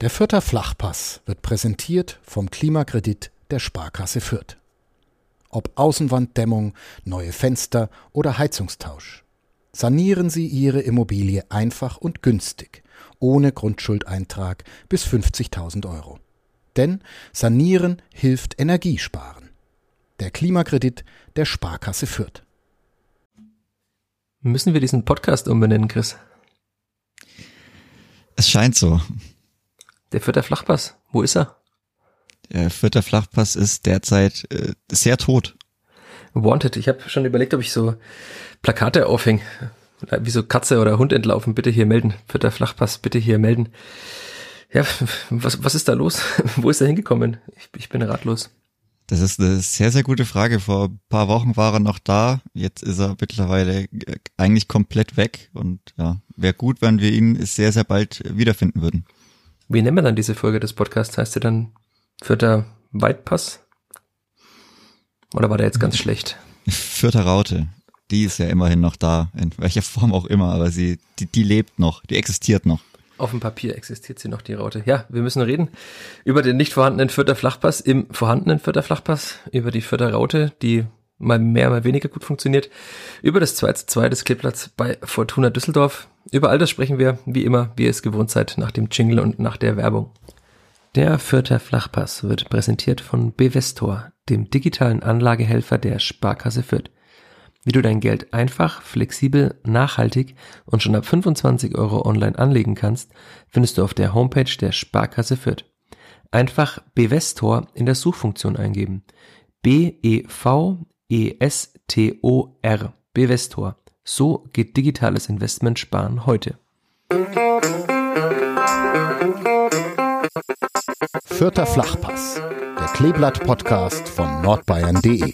Der Fürther Flachpass wird präsentiert vom Klimakredit der Sparkasse Fürth. Ob Außenwanddämmung, neue Fenster oder Heizungstausch. Sanieren Sie Ihre Immobilie einfach und günstig, ohne Grundschuldeintrag bis 50.000 Euro. Denn Sanieren hilft Energiesparen. Der Klimakredit der Sparkasse Fürth. Müssen wir diesen Podcast umbenennen, Chris? Es scheint so. Der Vierter Flachpass, wo ist er? Der Vierter Flachpass ist derzeit äh, sehr tot. Wanted. Ich habe schon überlegt, ob ich so Plakate aufhänge. Wie so Katze oder Hund entlaufen, bitte hier melden. Vierter Flachpass, bitte hier melden. Ja, was, was ist da los? Wo ist er hingekommen? Ich, ich bin ratlos. Das ist eine sehr, sehr gute Frage. Vor ein paar Wochen war er noch da. Jetzt ist er mittlerweile eigentlich komplett weg. Und ja, wäre gut, wenn wir ihn sehr, sehr bald wiederfinden würden. Wie nennen wir dann diese Folge des Podcasts? Heißt sie dann Vierter Weitpass? Oder war der jetzt ganz schlecht? Vierter Raute. Die ist ja immerhin noch da, in welcher Form auch immer, aber sie, die, die lebt noch, die existiert noch. Auf dem Papier existiert sie noch, die Raute. Ja, wir müssen reden über den nicht vorhandenen Vierter Flachpass im vorhandenen Vierter Flachpass, über die Vierter Raute, die mal mehr, mal weniger gut funktioniert, über das 2 zu 2 des Kleeblatts bei Fortuna Düsseldorf. Über all das sprechen wir, wie immer, wie ihr es gewohnt seid, nach dem Jingle und nach der Werbung. Der Vierter Flachpass wird präsentiert von Bevestor, dem digitalen Anlagehelfer der Sparkasse Fürth. Wie du dein Geld einfach, flexibel, nachhaltig und schon ab 25 Euro online anlegen kannst, findest du auf der Homepage der Sparkasse Fürth. Einfach Bevestor in der Suchfunktion eingeben. B-E-V-E-S-T-O-R. Bevestor. So geht digitales Investment sparen heute. Vierter Flachpass, der Kleeblatt-Podcast von nordbayern.de.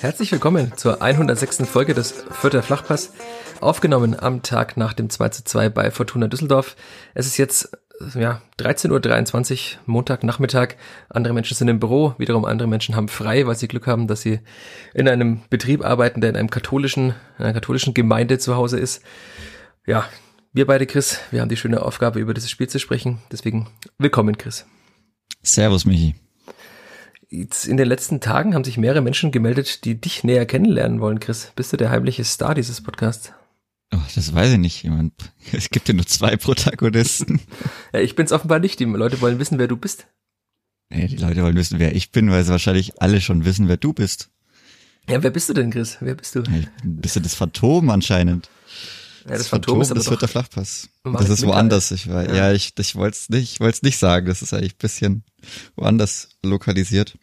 Herzlich willkommen zur 106. Folge des Vierter Flachpass, aufgenommen am Tag nach dem 2 zu 2 bei Fortuna Düsseldorf. Es ist jetzt ja, 13.23 Uhr, Montagnachmittag. Andere Menschen sind im Büro, wiederum andere Menschen haben frei, weil sie Glück haben, dass sie in einem Betrieb arbeiten, der in einem katholischen, einer katholischen Gemeinde zu Hause ist. Ja, wir beide, Chris, wir haben die schöne Aufgabe, über dieses Spiel zu sprechen. Deswegen willkommen, Chris. Servus, Michi. Jetzt in den letzten Tagen haben sich mehrere Menschen gemeldet, die dich näher kennenlernen wollen, Chris. Bist du der heimliche Star dieses Podcasts? Oh, das weiß ich nicht. Jemand, es gibt ja nur zwei Protagonisten. ja, ich bin's offenbar nicht. Die Leute wollen wissen, wer du bist. Nee, die Leute wollen wissen, wer ich bin, weil sie wahrscheinlich alle schon wissen, wer du bist. Ja, wer bist du denn, Chris? Wer bist du? Ja, bist du das Phantom anscheinend? Ja, das, das Phantom, Phantom ist das wird der Flachpass. Das ist woanders. Ich war, ja, ja ich, ich wollte es nicht, ich wollte es nicht sagen. Das ist eigentlich ein bisschen woanders lokalisiert.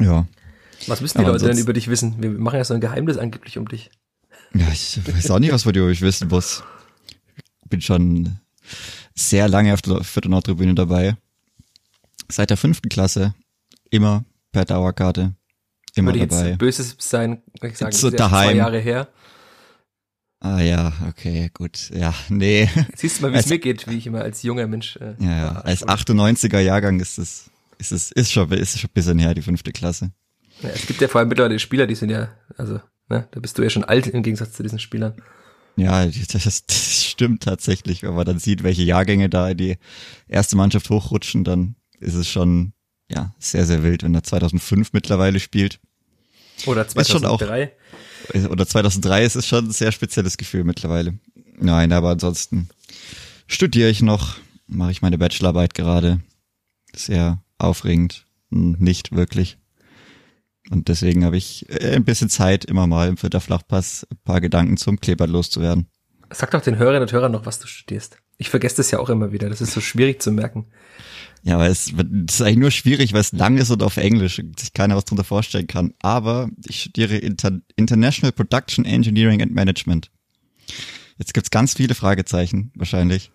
Ja. Was müssen die Aber Leute denn über dich wissen? Wir machen ja so ein Geheimnis angeblich um dich. Ja, ich weiß auch nicht, was man über mich wissen muss. Bin schon sehr lange auf der vierten Nordtribüne dabei. Seit der fünften Klasse. Immer per Dauerkarte. Immer Würde dabei. Jetzt böses sein, ich sagen, so daheim. zwei Jahre her. Ah ja, okay, gut. Ja, nee. Siehst du mal, wie es mir geht, wie ich immer als junger Mensch. Äh, ja, ja. als 98er Jahrgang ist es ist es ist schon ist schon ein bisschen her die fünfte Klasse. Ja, es gibt ja vor allem mittlerweile Spieler, die sind ja also ne, da bist du ja schon alt im Gegensatz zu diesen Spielern. Ja, das, das stimmt tatsächlich, wenn man dann sieht, welche Jahrgänge da in die erste Mannschaft hochrutschen, dann ist es schon ja sehr sehr wild, wenn er 2005 mittlerweile spielt. Oder 2003. oder 2003 ist es schon ein sehr spezielles Gefühl mittlerweile. Nein, aber ansonsten studiere ich noch, mache ich meine Bachelorarbeit gerade. Sehr aufregend. Nicht wirklich. Und deswegen habe ich äh, ein bisschen Zeit, immer mal im Vierter Flachpass ein paar Gedanken zum Kleber loszuwerden. Sag doch den Hörerinnen und Hörern noch, was du studierst. Ich vergesse das ja auch immer wieder. Das ist so schwierig zu merken. Ja, weil es, es ist eigentlich nur schwierig, weil es lang ist und auf Englisch sich keiner was drunter vorstellen kann. Aber ich studiere Inter International Production Engineering and Management. Jetzt gibt's ganz viele Fragezeichen, wahrscheinlich.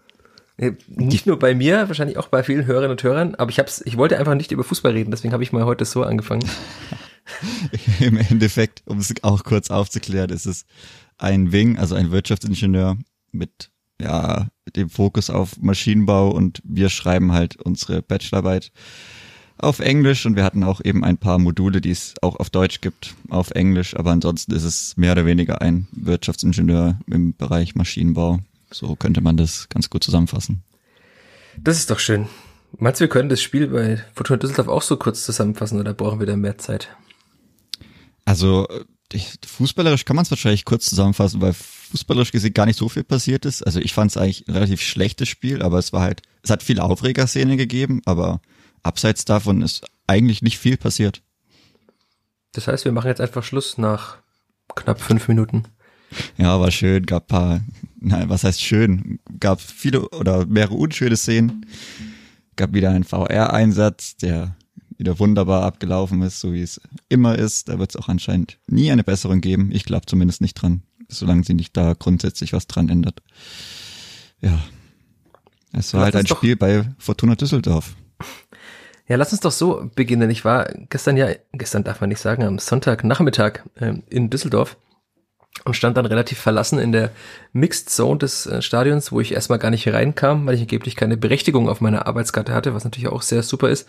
Nicht nur bei mir, wahrscheinlich auch bei vielen Hörerinnen und Hörern, aber ich hab's, ich wollte einfach nicht über Fußball reden, deswegen habe ich mal heute so angefangen. Im Endeffekt, um es auch kurz aufzuklären, ist es ein Wing, also ein Wirtschaftsingenieur mit ja, dem Fokus auf Maschinenbau und wir schreiben halt unsere Bachelorarbeit auf Englisch und wir hatten auch eben ein paar Module, die es auch auf Deutsch gibt, auf Englisch, aber ansonsten ist es mehr oder weniger ein Wirtschaftsingenieur im Bereich Maschinenbau So könnte man das ganz gut zusammenfassen. Das ist doch schön. Meinst du, wir können das Spiel bei Fortuna Düsseldorf auch so kurz zusammenfassen oder brauchen wir da mehr Zeit? Also fußballerisch kann man es wahrscheinlich kurz zusammenfassen, weil fußballerisch gesehen gar nicht so viel passiert ist. Also ich fand es eigentlich ein relativ schlechtes Spiel, aber es war halt, es hat viele Aufregerszenen gegeben, aber abseits davon ist eigentlich nicht viel passiert. Das heißt, wir machen jetzt einfach Schluss nach knapp fünf Minuten. Ja, war schön, gab paar, nein, was heißt schön? Gab viele oder mehrere unschöne Szenen. Gab wieder einen VR-Einsatz, der wieder wunderbar abgelaufen ist, so wie es immer ist. Da wird es auch anscheinend nie eine Besserung geben. Ich glaube zumindest nicht dran, solange sie nicht da grundsätzlich was dran ändert. Ja. Es war lass halt ein Spiel bei Fortuna Düsseldorf. Ja, lass uns doch so beginnen. Ich war gestern ja, gestern darf man nicht sagen, am Sonntagnachmittag äh, in Düsseldorf und stand dann relativ verlassen in der Mixed Zone des äh, Stadions, wo ich erstmal gar nicht reinkam, weil ich angeblich keine Berechtigung auf meiner Arbeitskarte hatte, was natürlich auch sehr super ist,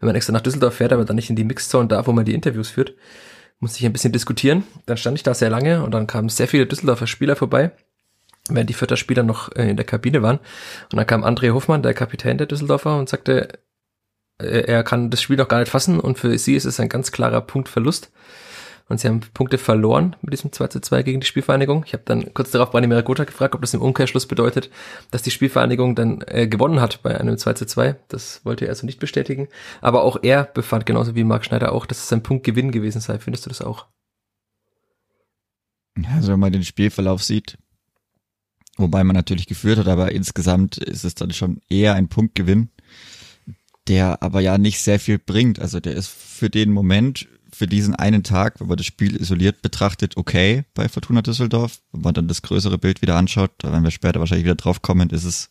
wenn man extra nach Düsseldorf fährt, aber dann nicht in die Mixed Zone darf, wo man die Interviews führt. Musste ich ein bisschen diskutieren. Dann stand ich da sehr lange und dann kamen sehr viele Düsseldorfer Spieler vorbei, während die Vierter Spieler noch äh, in der Kabine waren. Und dann kam André Hofmann, der Kapitän der Düsseldorfer, und sagte, äh, er kann das Spiel noch gar nicht fassen und für sie ist es ein ganz klarer Punktverlust. Und sie haben Punkte verloren mit diesem 2 zu 2 gegen die Spielvereinigung. Ich habe dann kurz darauf Brani Miragota gefragt, ob das im Umkehrschluss bedeutet, dass die Spielvereinigung dann äh, gewonnen hat bei einem 2 zu 2. Das wollte er also nicht bestätigen. Aber auch er befand, genauso wie Marc Schneider auch, dass es ein Punktgewinn gewesen sei. Findest du das auch? Also wenn man den Spielverlauf sieht, wobei man natürlich geführt hat, aber insgesamt ist es dann schon eher ein Punktgewinn, der aber ja nicht sehr viel bringt. Also der ist für den Moment für diesen einen Tag, wenn man das Spiel isoliert betrachtet, okay bei Fortuna Düsseldorf. Wenn man dann das größere Bild wieder anschaut, da werden wir später wahrscheinlich wieder drauf kommen, ist es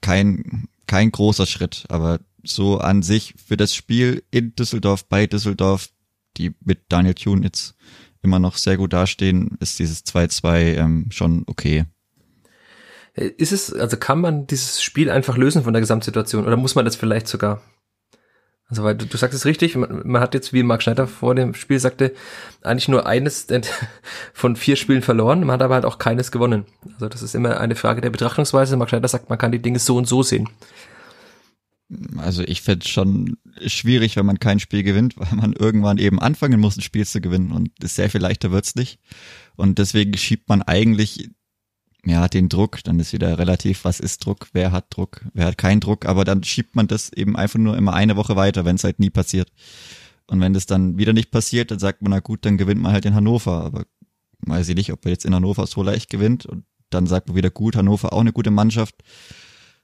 kein, kein großer Schritt. Aber so an sich für das Spiel in Düsseldorf, bei Düsseldorf, die mit Daniel Thune jetzt immer noch sehr gut dastehen, ist dieses 2-2 ähm, schon okay. Ist es, also kann man dieses Spiel einfach lösen von der Gesamtsituation oder muss man das vielleicht sogar also weil du, du sagst es richtig, man, man, hat jetzt, wie Marc Schneider vor dem Spiel sagte, eigentlich nur eines von vier Spielen verloren, man hat aber halt auch keines gewonnen. Also das ist immer eine Frage der Betrachtungsweise. Marc Schneider sagt, man kann die Dinge so und so sehen. Also ich fände es schon schwierig, wenn man kein Spiel gewinnt, weil man irgendwann eben anfangen muss, ein Spiel zu gewinnen und sehr viel leichter wird's nicht. Und deswegen schiebt man eigentlich ja, den Druck, dann ist wieder relativ, was ist Druck, wer hat Druck, wer hat keinen Druck, aber dann schiebt man das eben einfach nur immer eine Woche weiter, wenn es halt nie passiert. Und wenn das dann wieder nicht passiert, dann sagt man, na gut, dann gewinnt man halt in Hannover, aber weiß ich nicht, ob er jetzt in Hannover so leicht gewinnt und dann sagt man wieder gut, Hannover auch eine gute Mannschaft.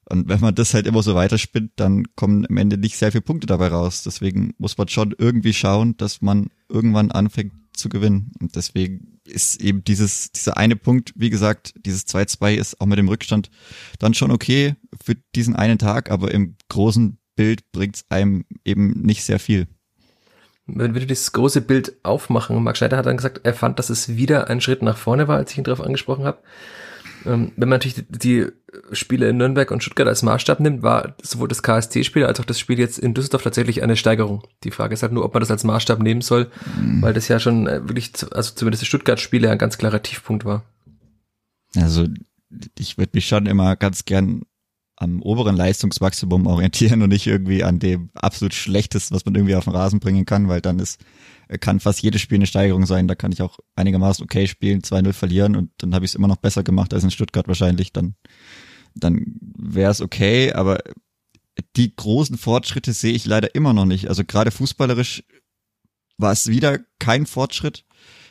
Und wenn man das halt immer so weiterspinnt, dann kommen am Ende nicht sehr viele Punkte dabei raus. Deswegen muss man schon irgendwie schauen, dass man irgendwann anfängt zu gewinnen. Und deswegen ist eben dieses, dieser eine Punkt, wie gesagt, dieses 2-2 ist auch mit dem Rückstand dann schon okay für diesen einen Tag, aber im großen Bild bringt es einem eben nicht sehr viel. Wenn wir dieses große Bild aufmachen, Marc Schneider hat dann gesagt, er fand, dass es wieder ein Schritt nach vorne war, als ich ihn darauf angesprochen habe. Ähm, wenn man natürlich die Spiele in Nürnberg und Stuttgart als Maßstab nimmt, war sowohl das KST-Spiel als auch das Spiel jetzt in Düsseldorf tatsächlich eine Steigerung. Die Frage ist halt nur, ob man das als Maßstab nehmen soll, mhm. weil das ja schon äh, wirklich, also zumindest das Stuttgart-Spiel ja ein ganz klarer Tiefpunkt war. Also ich würde mich schon immer ganz gern am oberen Leistungsmaximum orientieren und nicht irgendwie an dem absolut schlechtesten, was man irgendwie auf den Rasen bringen kann, weil dann ist kann fast jedes Spiel eine Steigerung sein. Da kann ich auch einigermaßen okay spielen, 2-0 verlieren und dann habe ich es immer noch besser gemacht als in Stuttgart wahrscheinlich. Dann, dann wäre es okay, aber die großen Fortschritte sehe ich leider immer noch nicht. Also gerade fußballerisch war es wieder kein Fortschritt.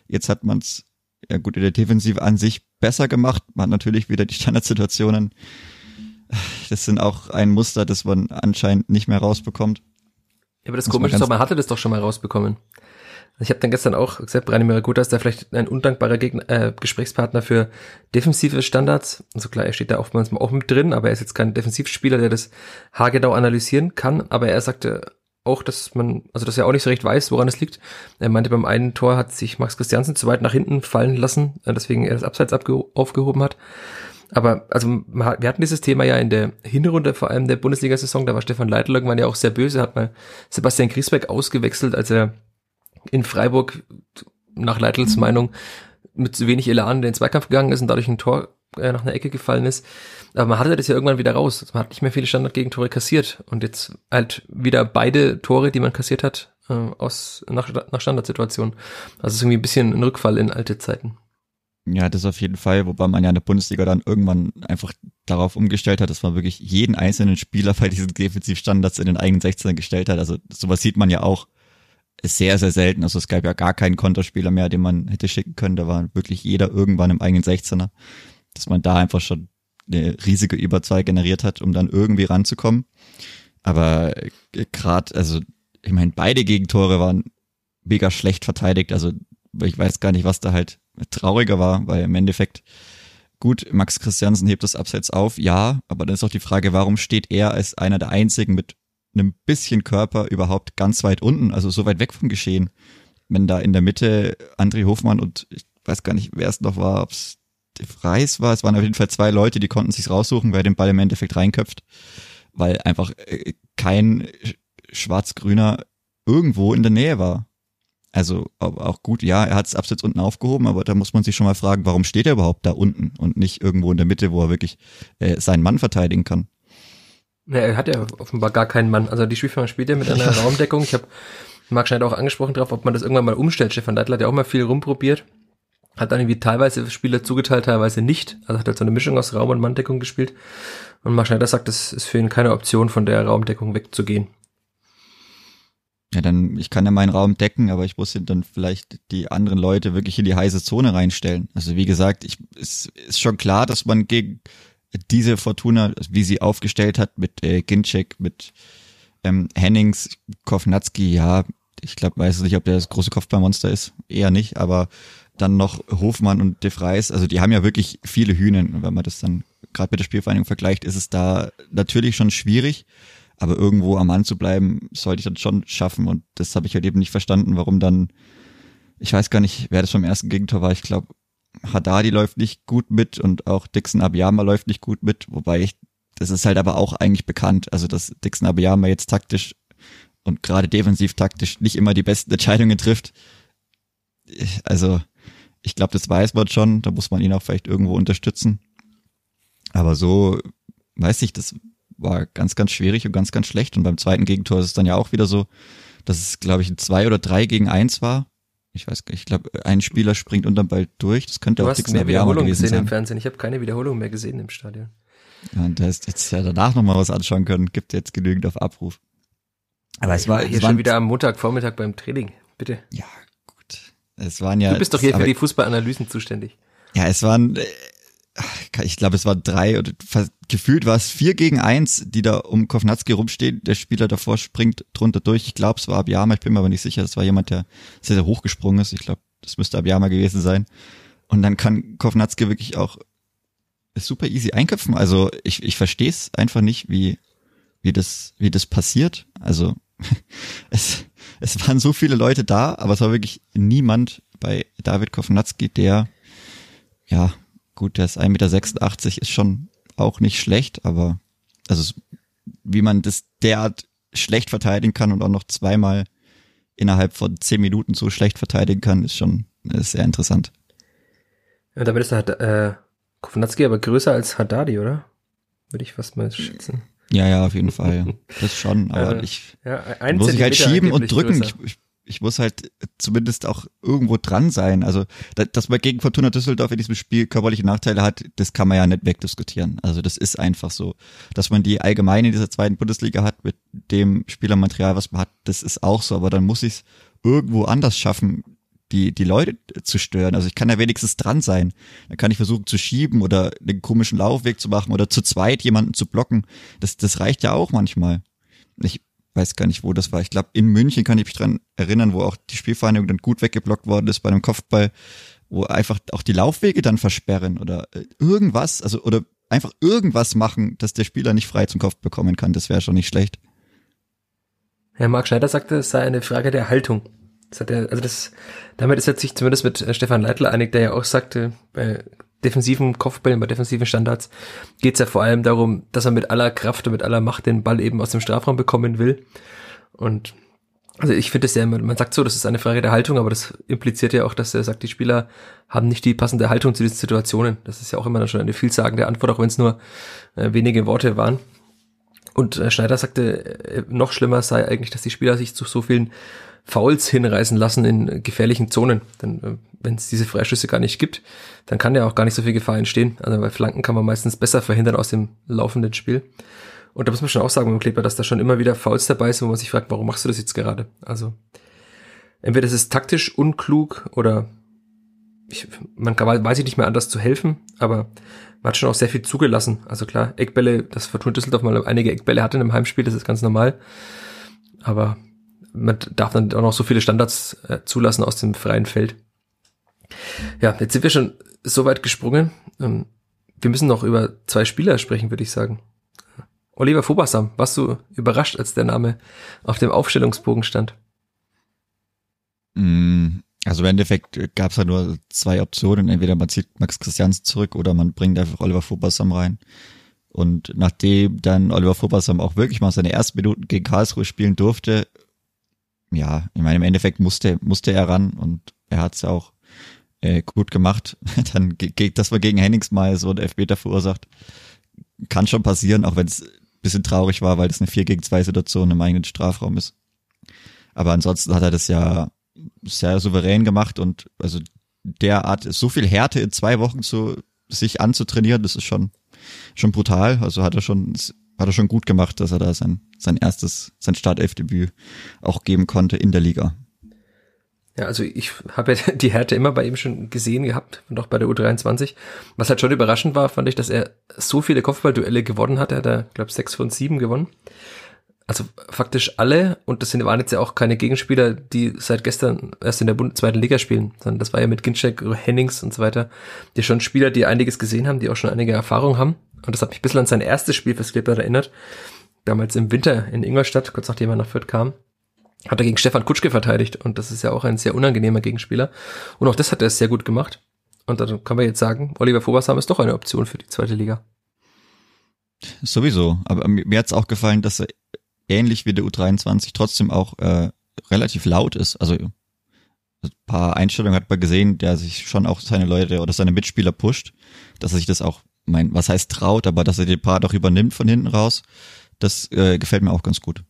Jetzt hat man es ja gut in der Defensive an sich besser gemacht. Man hat natürlich wieder die Standardsituationen. Das sind auch ein Muster, das man anscheinend nicht mehr rausbekommt. Ja, aber das Komische ist doch, man hatte das doch schon mal rausbekommen. Ich habe dann gestern auch gesagt, Branimir Guta ist da vielleicht ein undankbarer Gegner, äh, Gesprächspartner für defensive Standards. Also klar, er steht da oftmals auch mit drin, aber er ist jetzt kein Defensivspieler, der das haargenau analysieren kann. Aber er sagte auch, dass man, also dass er auch nicht so recht weiß, woran es liegt. Er meinte, beim einen Tor hat sich Max Christiansen zu weit nach hinten fallen lassen, äh, deswegen er das Abseits aufgehoben hat. Aber also wir hatten dieses Thema ja in der Hinrunde vor allem der Bundesliga-Saison, da war Stefan Leitl irgendwann ja auch sehr böse, hat mal Sebastian Griesbeck ausgewechselt, als er in Freiburg nach Leitels Meinung mit zu wenig Elan in den Zweikampf gegangen ist und dadurch ein Tor äh, nach einer Ecke gefallen ist. Aber man hatte das ja irgendwann wieder raus. Man hat nicht mehr viele Standardgegentore kassiert und jetzt halt wieder beide Tore, die man kassiert hat, äh, aus nach, nach Standardsituationen. Also es ist irgendwie ein bisschen ein Rückfall in alte Zeiten. Ja, das auf jeden Fall, wobei man ja in der Bundesliga dann irgendwann einfach darauf umgestellt hat, dass man wirklich jeden einzelnen Spieler bei diesen Defensivstandards in den eigenen 16 gestellt hat. Also sowas sieht man ja auch sehr, sehr selten. Also es gab ja gar keinen Konterspieler mehr, den man hätte schicken können. Da war wirklich jeder irgendwann im eigenen 16er. Dass man da einfach schon eine riesige Überzahl generiert hat, um dann irgendwie ranzukommen. Aber gerade, also ich meine, beide Gegentore waren mega schlecht verteidigt. Also ich weiß gar nicht, was da halt trauriger war, weil im Endeffekt gut, Max Christiansen hebt das Abseits auf, ja, aber dann ist auch die Frage, warum steht er als einer der einzigen mit einem bisschen Körper überhaupt ganz weit unten, also so weit weg vom Geschehen. Wenn da in der Mitte André Hofmann und ich weiß gar nicht, wer es noch war, ob es De Freis war, es waren auf jeden Fall zwei Leute, die konnten sich's raussuchen, wer den Ball im Endeffekt reinköpft, weil einfach äh, kein Schwarz-Grüner irgendwo in der Nähe war. Also auch gut, ja, er hat es abseits unten aufgehoben, aber da muss man sich schon mal fragen, warum steht er überhaupt da unten und nicht irgendwo in der Mitte, wo er wirklich äh, seinen Mann verteidigen kann. Ja, er hat ja offenbar gar keinen Mann. Also die Spielfirma spielt ja mit einer Raumdeckung. Ich habe Marc Schneider auch angesprochen drauf, ob man das irgendwann mal umstellt. Stefan Leitler hat ja auch mal viel rumprobiert. Hat dann irgendwie teilweise Spieler zugeteilt, teilweise nicht. Also hat halt so eine Mischung aus Raum- und Manndeckung gespielt. Und Marc Schneider sagt, es ist für ihn keine Option, von der Raumdeckung wegzugehen. Ja, dann, ich kann ja meinen Raum decken, aber ich muss dann vielleicht die anderen Leute wirklich in die heiße Zone reinstellen. Also wie gesagt, ich, es ist schon klar, dass man gegen diese Fortuna, wie sie aufgestellt hat, mit äh, Ginczek, mit ähm, Hennings, Kovnatski, ja, ich glaube, weiß nicht, ob der das große Kopfballmonster ist, eher nicht, aber dann noch Hofmann und De Vries, also die haben ja wirklich viele Hühnen. Und wenn man das dann gerade mit der Spielvereinigung vergleicht, ist es da natürlich schon schwierig. Aber irgendwo am Mann zu bleiben, sollte ich dann schon schaffen. Und das habe ich halt eben nicht verstanden, warum dann, ich weiß gar nicht, wer das vom ersten Gegentor war. Ich glaube, Haddadi läuft nicht gut mit und auch Dixon Abiyama läuft nicht gut mit. Wobei ich, das ist halt aber auch eigentlich bekannt. Also, dass Dixon Abiyama jetzt taktisch und gerade defensiv taktisch nicht immer die besten Entscheidungen trifft. Also, ich glaube, das weiß man schon. Da muss man ihn auch vielleicht irgendwo unterstützen. Aber so, weiß ich, das war ganz, ganz schwierig und ganz, ganz schlecht. Und beim zweiten Gegentor ist es dann ja auch wieder so, dass es, glaube ich, ein 2 oder 3 gegen 1 war. Ich weiß gar nicht, ich glaube, ein Spieler springt unterm Ball durch. Das könnte du auch mehr Wiederholung gesehen sein. im Fernsehen. Ich habe keine Wiederholung mehr gesehen im Stadion. Ja, und da ist jetzt ja danach nochmal was anschauen können. Gibt jetzt genügend auf Abruf. Aber es war hier schon wieder am Montagvormittag beim Training. Bitte. Ja, gut. Es waren ja. Du bist doch hier für die Fußballanalysen zuständig. Ja, es waren äh, ich glaube, es war drei oder gefühlt war es vier gegen eins, die da um Kovnatski rumstehen. Der Spieler davor springt drunter durch. Ich glaube, es war Abiyama, ich bin mir aber nicht sicher. Es war jemand, der sehr, sehr hochgesprungen ist. Ich glaube, das müsste Abiyama gewesen sein. Und dann kann Kovnatski wirklich auch super easy einköpfen. Also ich, ich verstehe es einfach nicht, wie, wie das, wie das passiert. Also es, es waren so viele Leute da, aber es war wirklich niemand bei David Kovnatski, der ja Gut, der ist 1,86 Meter, ist schon auch nicht schlecht, aber also wie man das derart schlecht verteidigen kann und auch noch zweimal innerhalb von zehn Minuten so schlecht verteidigen kann, ist schon ist sehr interessant. Ja, damit ist der äh, Kovnatski aber größer als Haddadi, oder? Würde ich fast mal schätzen. Ja, ja, auf jeden Fall. Das schon, aber äh, ich ja, muss ich halt schieben und drücken. Ich, ich, ich muss halt zumindest auch irgendwo dran sein. Also, dass man gegen Fortuna Düsseldorf in diesem Spiel körperliche Nachteile hat, das kann man ja nicht wegdiskutieren. Also, das ist einfach so. Dass man die allgemein in dieser zweiten Bundesliga hat mit dem Spielermaterial, was man hat, das ist auch so. Aber dann muss ich es irgendwo anders schaffen, die, die Leute zu stören. Also ich kann ja wenigstens dran sein. Dann kann ich versuchen zu schieben oder einen komischen Laufweg zu machen oder zu zweit jemanden zu blocken. Das, das reicht ja auch manchmal. Ich weiß gar nicht, wo das war. Ich glaube, in München kann ich mich dran erinnern, wo auch die Spielvereinigung dann gut weggeblockt worden ist bei einem Kopfball, wo einfach auch die Laufwege dann versperren oder äh, irgendwas, also oder einfach irgendwas machen, dass der Spieler nicht frei zum Kopf bekommen kann. Das wäre schon nicht schlecht. Herr Marc Schneider sagte, es sei eine Frage der Haltung. Das hat er, also das, damit ist er sich zumindest mit äh, Stefan Leitler einig, der ja auch sagte, bei defensiven Kopfbällen, bei defensiven Standards geht es ja vor allem darum, dass er mit aller Kraft und mit aller Macht den Ball eben aus dem Strafraum bekommen will. Und Also ich finde es ja, man sagt so, das ist eine Frage der Haltung, aber das impliziert ja auch, dass er sagt, die Spieler haben nicht die passende Haltung zu diesen Situationen. Das ist ja auch immer schon eine vielsagende Antwort, auch wenn es nur äh, wenige Worte waren. Und äh, Schneider sagte, äh, noch schlimmer sei eigentlich, dass die Spieler sich zu so vielen Fouls hinreißen lassen in gefährlichen Zonen. Denn äh, wenn es diese Freischüsse gar nicht gibt, dann kann ja auch gar nicht so viel Gefahr entstehen. Also bei Flanken kann man meistens besser verhindern aus dem laufenden Spiel. Und da muss man schon auch sagen beim Kleber, dass da schon immer wieder Fouls dabei sind, wo man sich fragt, warum machst du das jetzt gerade? Also entweder es ist taktisch unklug oder ich, man kann, weiß ich nicht mehr anders zu helfen, aber man hat schon auch sehr viel zugelassen. Also klar, Eckbälle, das Fortuna Düsseldorf mal einige Eckbälle hatte in einem Heimspiel, das ist ganz normal. Aber man darf dann auch noch so viele Standards äh, zulassen aus dem freien Feld. Ja, jetzt sind wir schon so weit gesprungen. Ähm, wir müssen noch über zwei Spieler sprechen, würde ich sagen. Oliver Fobasam, warst du überrascht, als der Name auf dem Aufstellungsbogen stand? Mm, also im Endeffekt gab es ja nur zwei Optionen. Entweder man zieht Max Christians zurück oder man bringt einfach Oliver Fobasam rein. Und nachdem dann Oliver Fobasam auch wirklich mal seine ersten Minuten gegen Karlsruhe spielen durfte, ja, ich meine, im Endeffekt musste, musste er ran und er hat es auch äh, gut gemacht. dann dass man gegen Hennings mal so einen Elfmeter verursacht, kann schon passieren, auch wenn es bisschen traurig war, weil das eine 4 gegen 2 Situation im eigenen Strafraum ist. Aber ansonsten hat er das ja sehr souverän gemacht und also derart so viel Härte in zwei Wochen zu sich anzutrainieren, das ist schon schon brutal. Also hat er schon hat er schon gut gemacht, dass er da sein sein erstes sein Startelfdebüt auch geben konnte in der Liga. Ja, also ich habe ja die Härte immer bei ihm schon gesehen gehabt auch bei der U23. Was halt schon überraschend war, fand ich, dass er so viele Kopfballduelle gewonnen hat. Er hat da, glaube sechs von sieben gewonnen. Also faktisch alle, und das sind, waren jetzt ja auch keine Gegenspieler, die seit gestern erst in der Bund zweiten Liga spielen, sondern das war ja mit Ginczek, Hennings und so weiter, die schon Spieler, die einiges gesehen haben, die auch schon einige Erfahrung haben. Und das hat mich ein bisschen an sein erstes Spiel fürs Clipper erinnert. Damals im Winter in Ingolstadt, kurz nachdem er nach Fürth kam hat er gegen Stefan Kutschke verteidigt und das ist ja auch ein sehr unangenehmer Gegenspieler. Und auch das hat er sehr gut gemacht. Und dann kann man jetzt sagen, Oliver Fobersam ist doch eine Option für die zweite Liga. Sowieso. Aber mir hat's auch gefallen, dass er ähnlich wie der U23 trotzdem auch äh, relativ laut ist. Also ein paar Einstellungen hat man gesehen, der sich schon auch seine Leute oder seine Mitspieler pusht, dass er sich das auch, mein, was heißt traut, aber dass er den Part auch übernimmt von hinten raus. Das äh, gefällt mir auch ganz gut.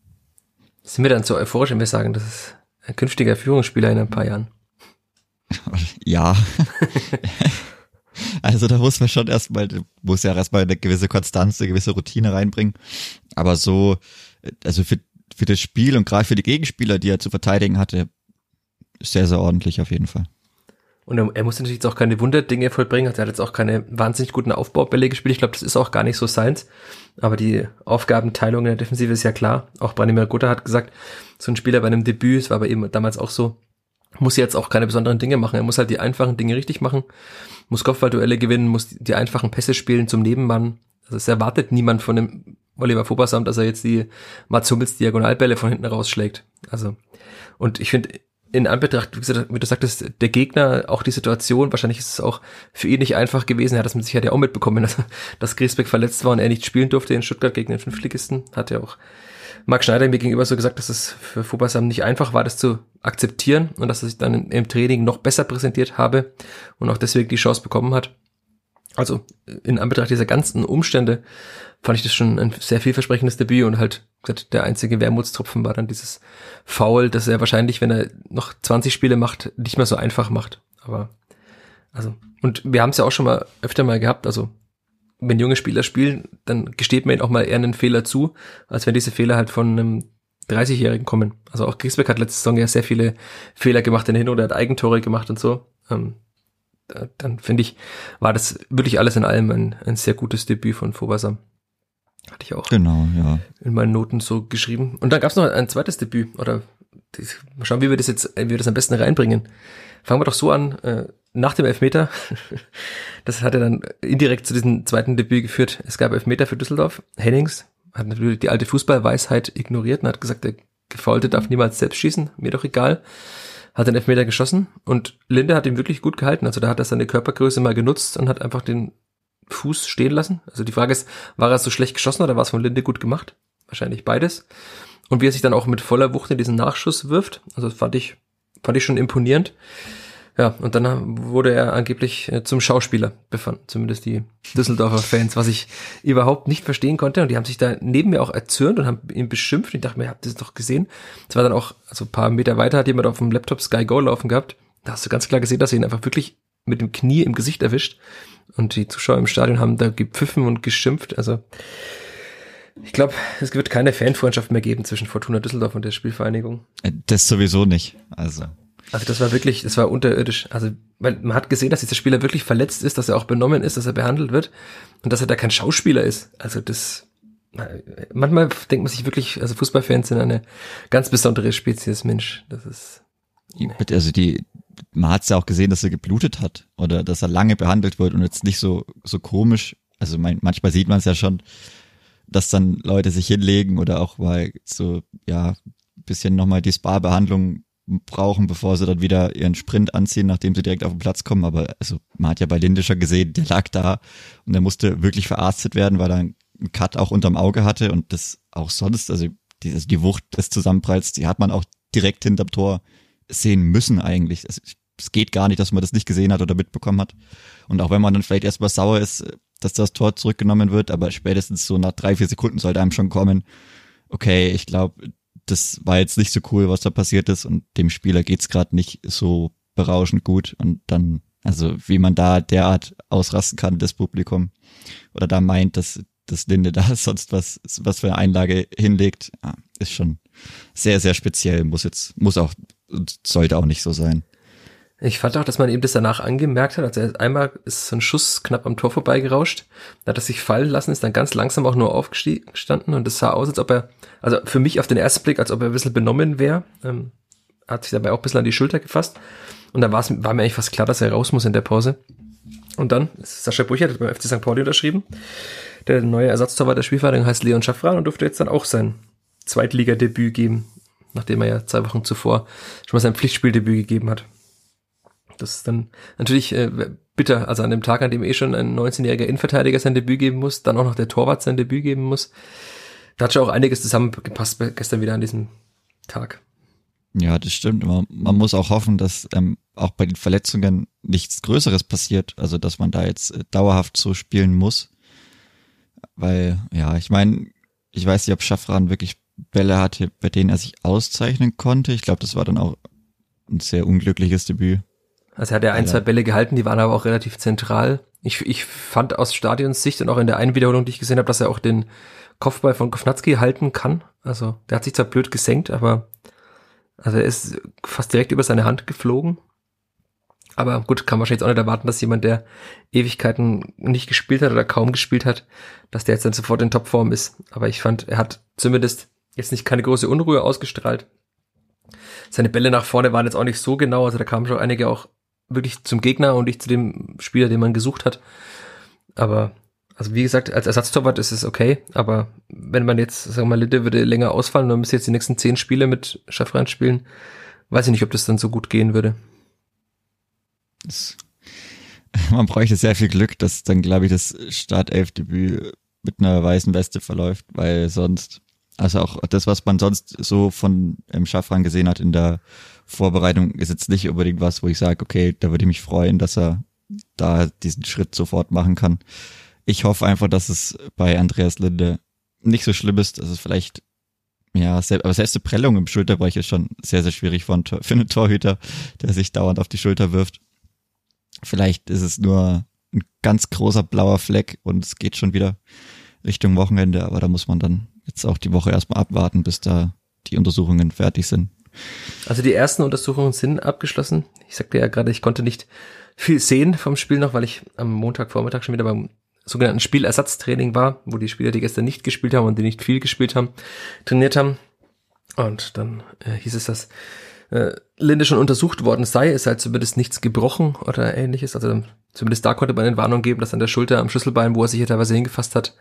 Sind wir dann so euphorisch, wenn wir sagen, das ist ein künftiger Führungsspieler in ein paar Jahren? Ja. also da muss man schon erstmal, muss ja erstmal eine gewisse Konstanz, eine gewisse Routine reinbringen. Aber so, also für, für das Spiel und gerade für die Gegenspieler, die er zu verteidigen hatte, sehr, sehr ordentlich auf jeden Fall. Und er, er muss natürlich jetzt auch keine Wunderdinge vollbringen. Also er hat jetzt auch keine wahnsinnig guten Aufbaubälle gespielt. Ich glaube, das ist auch gar nicht so seins. Aber die Aufgabenteilung in der Defensive ist ja klar. Auch Branimir Gutta hat gesagt, so ein Spieler bei einem Debüt, es war aber eben damals auch so, muss jetzt auch keine besonderen Dinge machen. Er muss halt die einfachen Dinge richtig machen, muss Kopfballduelle gewinnen, muss die einfachen Pässe spielen zum Nebenmann. Also es erwartet niemand von dem Oliver Fobasamt, dass er jetzt die Mats Hummels Diagonalbälle von hinten rausschlägt. Also, und ich finde, in Anbetracht, wie, gesagt, wie du sagtest, der Gegner, auch die Situation, wahrscheinlich ist es auch für ihn nicht einfach gewesen. Er hat das mit Sicherheit ja auch mitbekommen, dass, dass Griesbeck verletzt war und er nicht spielen durfte in Stuttgart gegen den Fünftligisten. Hat ja auch Marc Schneider mir gegenüber so gesagt, dass es für Fubasam nicht einfach war, das zu akzeptieren und dass er sich dann im Training noch besser präsentiert habe und auch deswegen die Chance bekommen hat. Also in Anbetracht dieser ganzen Umstände fand ich das schon ein sehr vielversprechendes Debüt und halt gesagt, der einzige Wermutstropfen war dann dieses Foul, dass er wahrscheinlich, wenn er noch 20 Spiele macht, nicht mehr so einfach macht. Aber also und wir haben es ja auch schon mal öfter mal gehabt, also wenn junge Spieler spielen, dann gesteht man ihnen auch mal eher einen Fehler zu, als wenn diese Fehler halt von einem 30-Jährigen kommen. Also auch Griesbeck hat letzte Saison ja sehr viele Fehler gemacht in der Hinrunde, hat Eigentore gemacht und so. Ähm, dann finde ich, war das wirklich alles in allem ein, ein sehr gutes Debüt von Fobasam. Hatte ich auch genau, ja. in meinen Noten so geschrieben. Und dann gab es noch ein zweites Debüt. Oder mal schauen, wie wir das jetzt, wie wir das am besten reinbringen. Fangen wir doch so an, äh, nach dem Elfmeter, das hat er dann indirekt zu diesem zweiten Debüt geführt. Es gab Elfmeter für Düsseldorf. Hennings hat natürlich die alte Fußballweisheit ignoriert und hat gesagt, der Gefaulte darf niemals selbst schießen, mir doch egal hat den Elfmeter geschossen und Linde hat ihn wirklich gut gehalten. Also da hat er seine Körpergröße mal genutzt und hat einfach den Fuß stehen lassen. Also die Frage ist, war er so schlecht geschossen oder war es von Linde gut gemacht? wahrscheinlich beides. Und wie er sich dann auch mit voller Wucht in diesen Nachschuss wirft, also fand ich, fand ich schon imponierend. Ja, und dann wurde er angeblich äh, zum Schauspieler befanden, zumindest die Düsseldorfer Fans, was ich überhaupt nicht verstehen konnte. Und die haben sich da neben mir auch erzürnt und haben ihn beschimpft. Ich dachte mir, habt ihr das doch gesehen? Das war dann auch, also ein paar Meter weiter hat jemand auf dem Laptop Sky Go laufen gehabt. Da hast du ganz klar gesehen, dass er ihn einfach wirklich mit dem Knie im Gesicht erwischt. Und die Zuschauer im Stadion haben da gepfiffen und geschimpft. Also ich glaube, es wird keine Fanfreundschaft mehr geben zwischen Fortuna Düsseldorf und der Spielvereinigung. Äh, das sowieso nicht. Also. Also das war wirklich, das war unterirdisch. Also, weil man hat gesehen, dass dieser Spieler wirklich verletzt ist, dass er auch benommen ist, dass er behandelt wird und dass er da kein Schauspieler ist. Also das, manchmal denkt man sich wirklich, also Fußballfans sind eine ganz besondere Spezies Mensch. Das ist. Nee. Also die, man hat ja auch gesehen, dass er geblutet hat oder dass er lange behandelt wird und jetzt nicht so, so komisch. Also mein, manchmal sieht man es ja schon, dass dann Leute sich hinlegen oder auch mal so, ja, bisschen nochmal die Spa-Behandlung brauchen, bevor sie dann wieder ihren Sprint anziehen, nachdem sie direkt auf den Platz kommen. Aber also man hat ja bei Lindischer gesehen, der lag da und der musste wirklich verarztet werden, weil er einen Cut auch unterm Auge hatte und das auch sonst, also die, also die Wucht des Zusammenpralls, die hat man auch direkt hinterm Tor sehen müssen eigentlich. Also, es geht gar nicht, dass man das nicht gesehen hat oder mitbekommen hat. Und auch wenn man dann vielleicht erstmal sauer ist, dass das Tor zurückgenommen wird, aber spätestens so nach drei, vier Sekunden sollte einem schon kommen, okay, ich glaube, das war jetzt nicht so cool, was da passiert ist und dem Spieler geht's gerade nicht so berauschend gut und dann, also wie man da derart ausrasten kann, das Publikum oder da meint, dass dass Linde da sonst was was für eine Einlage hinlegt, ja, ist schon sehr sehr speziell, muss jetzt muss auch sollte auch nicht so sein. Ich fand auch, dass man ihm das danach angemerkt hat. Also einmal ist so ein Schuss knapp am Tor vorbeigerauscht. Da hat er sich fallen lassen, ist dann ganz langsam auch nur aufgestanden und es sah aus, als ob er, also für mich auf den ersten Blick, als ob er ein bisschen benommen wäre. Ähm, hat sich dabei auch ein bisschen an die Schulter gefasst. Und dann war mir eigentlich fast klar, dass er raus muss in der Pause. Und dann ist Sascha hat beim FC St. Pauli unterschrieben. Der neue Ersatztorwart der Spielvereinigung heißt Leon Schaffran und durfte jetzt dann auch sein Zweitligadebüt geben, nachdem er ja zwei Wochen zuvor schon mal sein Pflichtspieldebüt gegeben hat. Das ist dann natürlich äh, bitter. Also an dem Tag, an dem eh schon ein 19-jähriger Innenverteidiger sein Debüt geben muss, dann auch noch der Torwart sein Debüt geben muss. Da hat schon auch einiges zusammengepasst gestern wieder an diesem Tag. Ja, das stimmt. Man, man muss auch hoffen, dass ähm, auch bei den Verletzungen nichts Größeres passiert. Also, dass man da jetzt äh, dauerhaft so spielen muss. Weil, ja, ich meine, ich weiß nicht, ob Schaffran wirklich Bälle hatte, bei denen er sich auszeichnen konnte. Ich glaube, das war dann auch ein sehr unglückliches Debüt. Also er hat ja ein, zwei Bälle gehalten, die waren aber auch relativ zentral. Ich, ich fand aus Stadions Sicht und auch in der einen Wiederholung, die ich gesehen habe, dass er auch den Kopfball von Kovnatski halten kann. Also der hat sich zwar blöd gesenkt, aber also er ist fast direkt über seine Hand geflogen. Aber gut, kann man wahrscheinlich jetzt auch nicht erwarten, dass jemand, der Ewigkeiten nicht gespielt hat oder kaum gespielt hat, dass der jetzt dann sofort in Topform ist. Aber ich fand, er hat zumindest jetzt nicht keine große Unruhe ausgestrahlt. Seine Bälle nach vorne waren jetzt auch nicht so genau, also da kamen schon einige auch wirklich zum Gegner und nicht zu dem Spieler, den man gesucht hat. Aber, also wie gesagt, als Ersatztorwart ist es okay, aber wenn man jetzt, sagen wir mal, Linde würde länger ausfallen und man müsste jetzt die nächsten zehn Spiele mit Schaffran spielen, weiß ich nicht, ob das dann so gut gehen würde. Das, man bräuchte sehr viel Glück, dass dann, glaube ich, das Startelfdebüt mit einer weißen Weste verläuft, weil sonst, also auch das, was man sonst so von ähm, Schaffran gesehen hat in der Vorbereitung ist jetzt nicht unbedingt was, wo ich sage, okay, da würde ich mich freuen, dass er da diesen Schritt sofort machen kann. Ich hoffe einfach, dass es bei Andreas Linde nicht so schlimm ist, dass es vielleicht, ja, selbst, aber selbst die Prellung im Schulterbereich ist schon sehr, sehr schwierig für einen Torhüter, der sich dauernd auf die Schulter wirft. Vielleicht ist es nur ein ganz großer blauer Fleck und es geht schon wieder Richtung Wochenende, aber da muss man dann jetzt auch die Woche erstmal abwarten, bis da die Untersuchungen fertig sind. Also die ersten Untersuchungen sind abgeschlossen. Ich sagte ja gerade, ich konnte nicht viel sehen vom Spiel noch, weil ich am Montagvormittag schon wieder beim sogenannten Spielersatztraining war, wo die Spieler, die gestern nicht gespielt haben und die nicht viel gespielt haben, trainiert haben. Und dann äh, hieß es, dass äh, Linde schon untersucht worden sei. Es sei zumindest nichts gebrochen oder ähnliches. Also zumindest da konnte man eine Warnung geben, dass an der Schulter am Schlüsselbein, wo er sich ja teilweise hingefasst hat,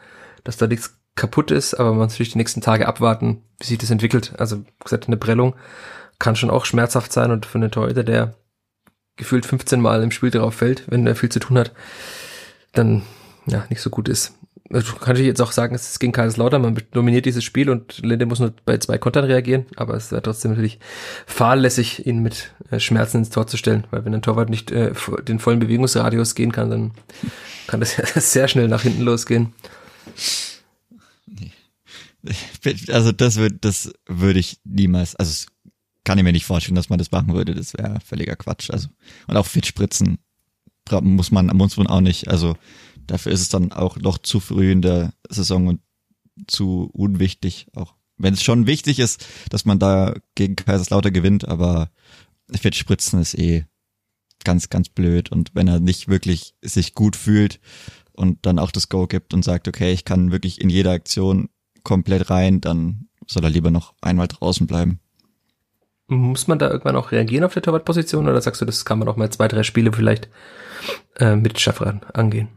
dass da nichts kaputt ist, aber man muss natürlich die nächsten Tage abwarten, wie sich das entwickelt. Also gesagt, eine Prellung kann schon auch schmerzhaft sein und für einen Torhüter, der gefühlt 15 Mal im Spiel darauf fällt, wenn er viel zu tun hat, dann ja nicht so gut ist. also kann ich jetzt auch sagen, es ist gegen Kaiserslautern, man dominiert dieses Spiel und Linde muss nur bei zwei Kontern reagieren, aber es wäre trotzdem natürlich fahrlässig, ihn mit äh, Schmerzen ins Tor zu stellen, weil wenn ein Torwart nicht äh, den vollen Bewegungsradius gehen kann, dann kann das ja sehr schnell nach hinten losgehen. Also das würde, das würde ich niemals, also kann ich mir nicht vorstellen, dass man das machen würde. Das wäre völliger Quatsch. Also und auch Fitspritzen muss man muss man auch nicht. Also dafür ist es dann auch noch zu früh in der Saison und zu unwichtig. Auch wenn es schon wichtig ist, dass man da gegen Kaiserslautern gewinnt, aber Fitspritzen ist eh ganz ganz blöd und wenn er nicht wirklich sich gut fühlt und dann auch das Go gibt und sagt, okay, ich kann wirklich in jeder Aktion komplett rein, dann soll er lieber noch einmal draußen bleiben. Muss man da irgendwann auch reagieren auf der Torwartposition oder sagst du, das kann man auch mal zwei, drei Spiele vielleicht äh, mit Schaffran angehen?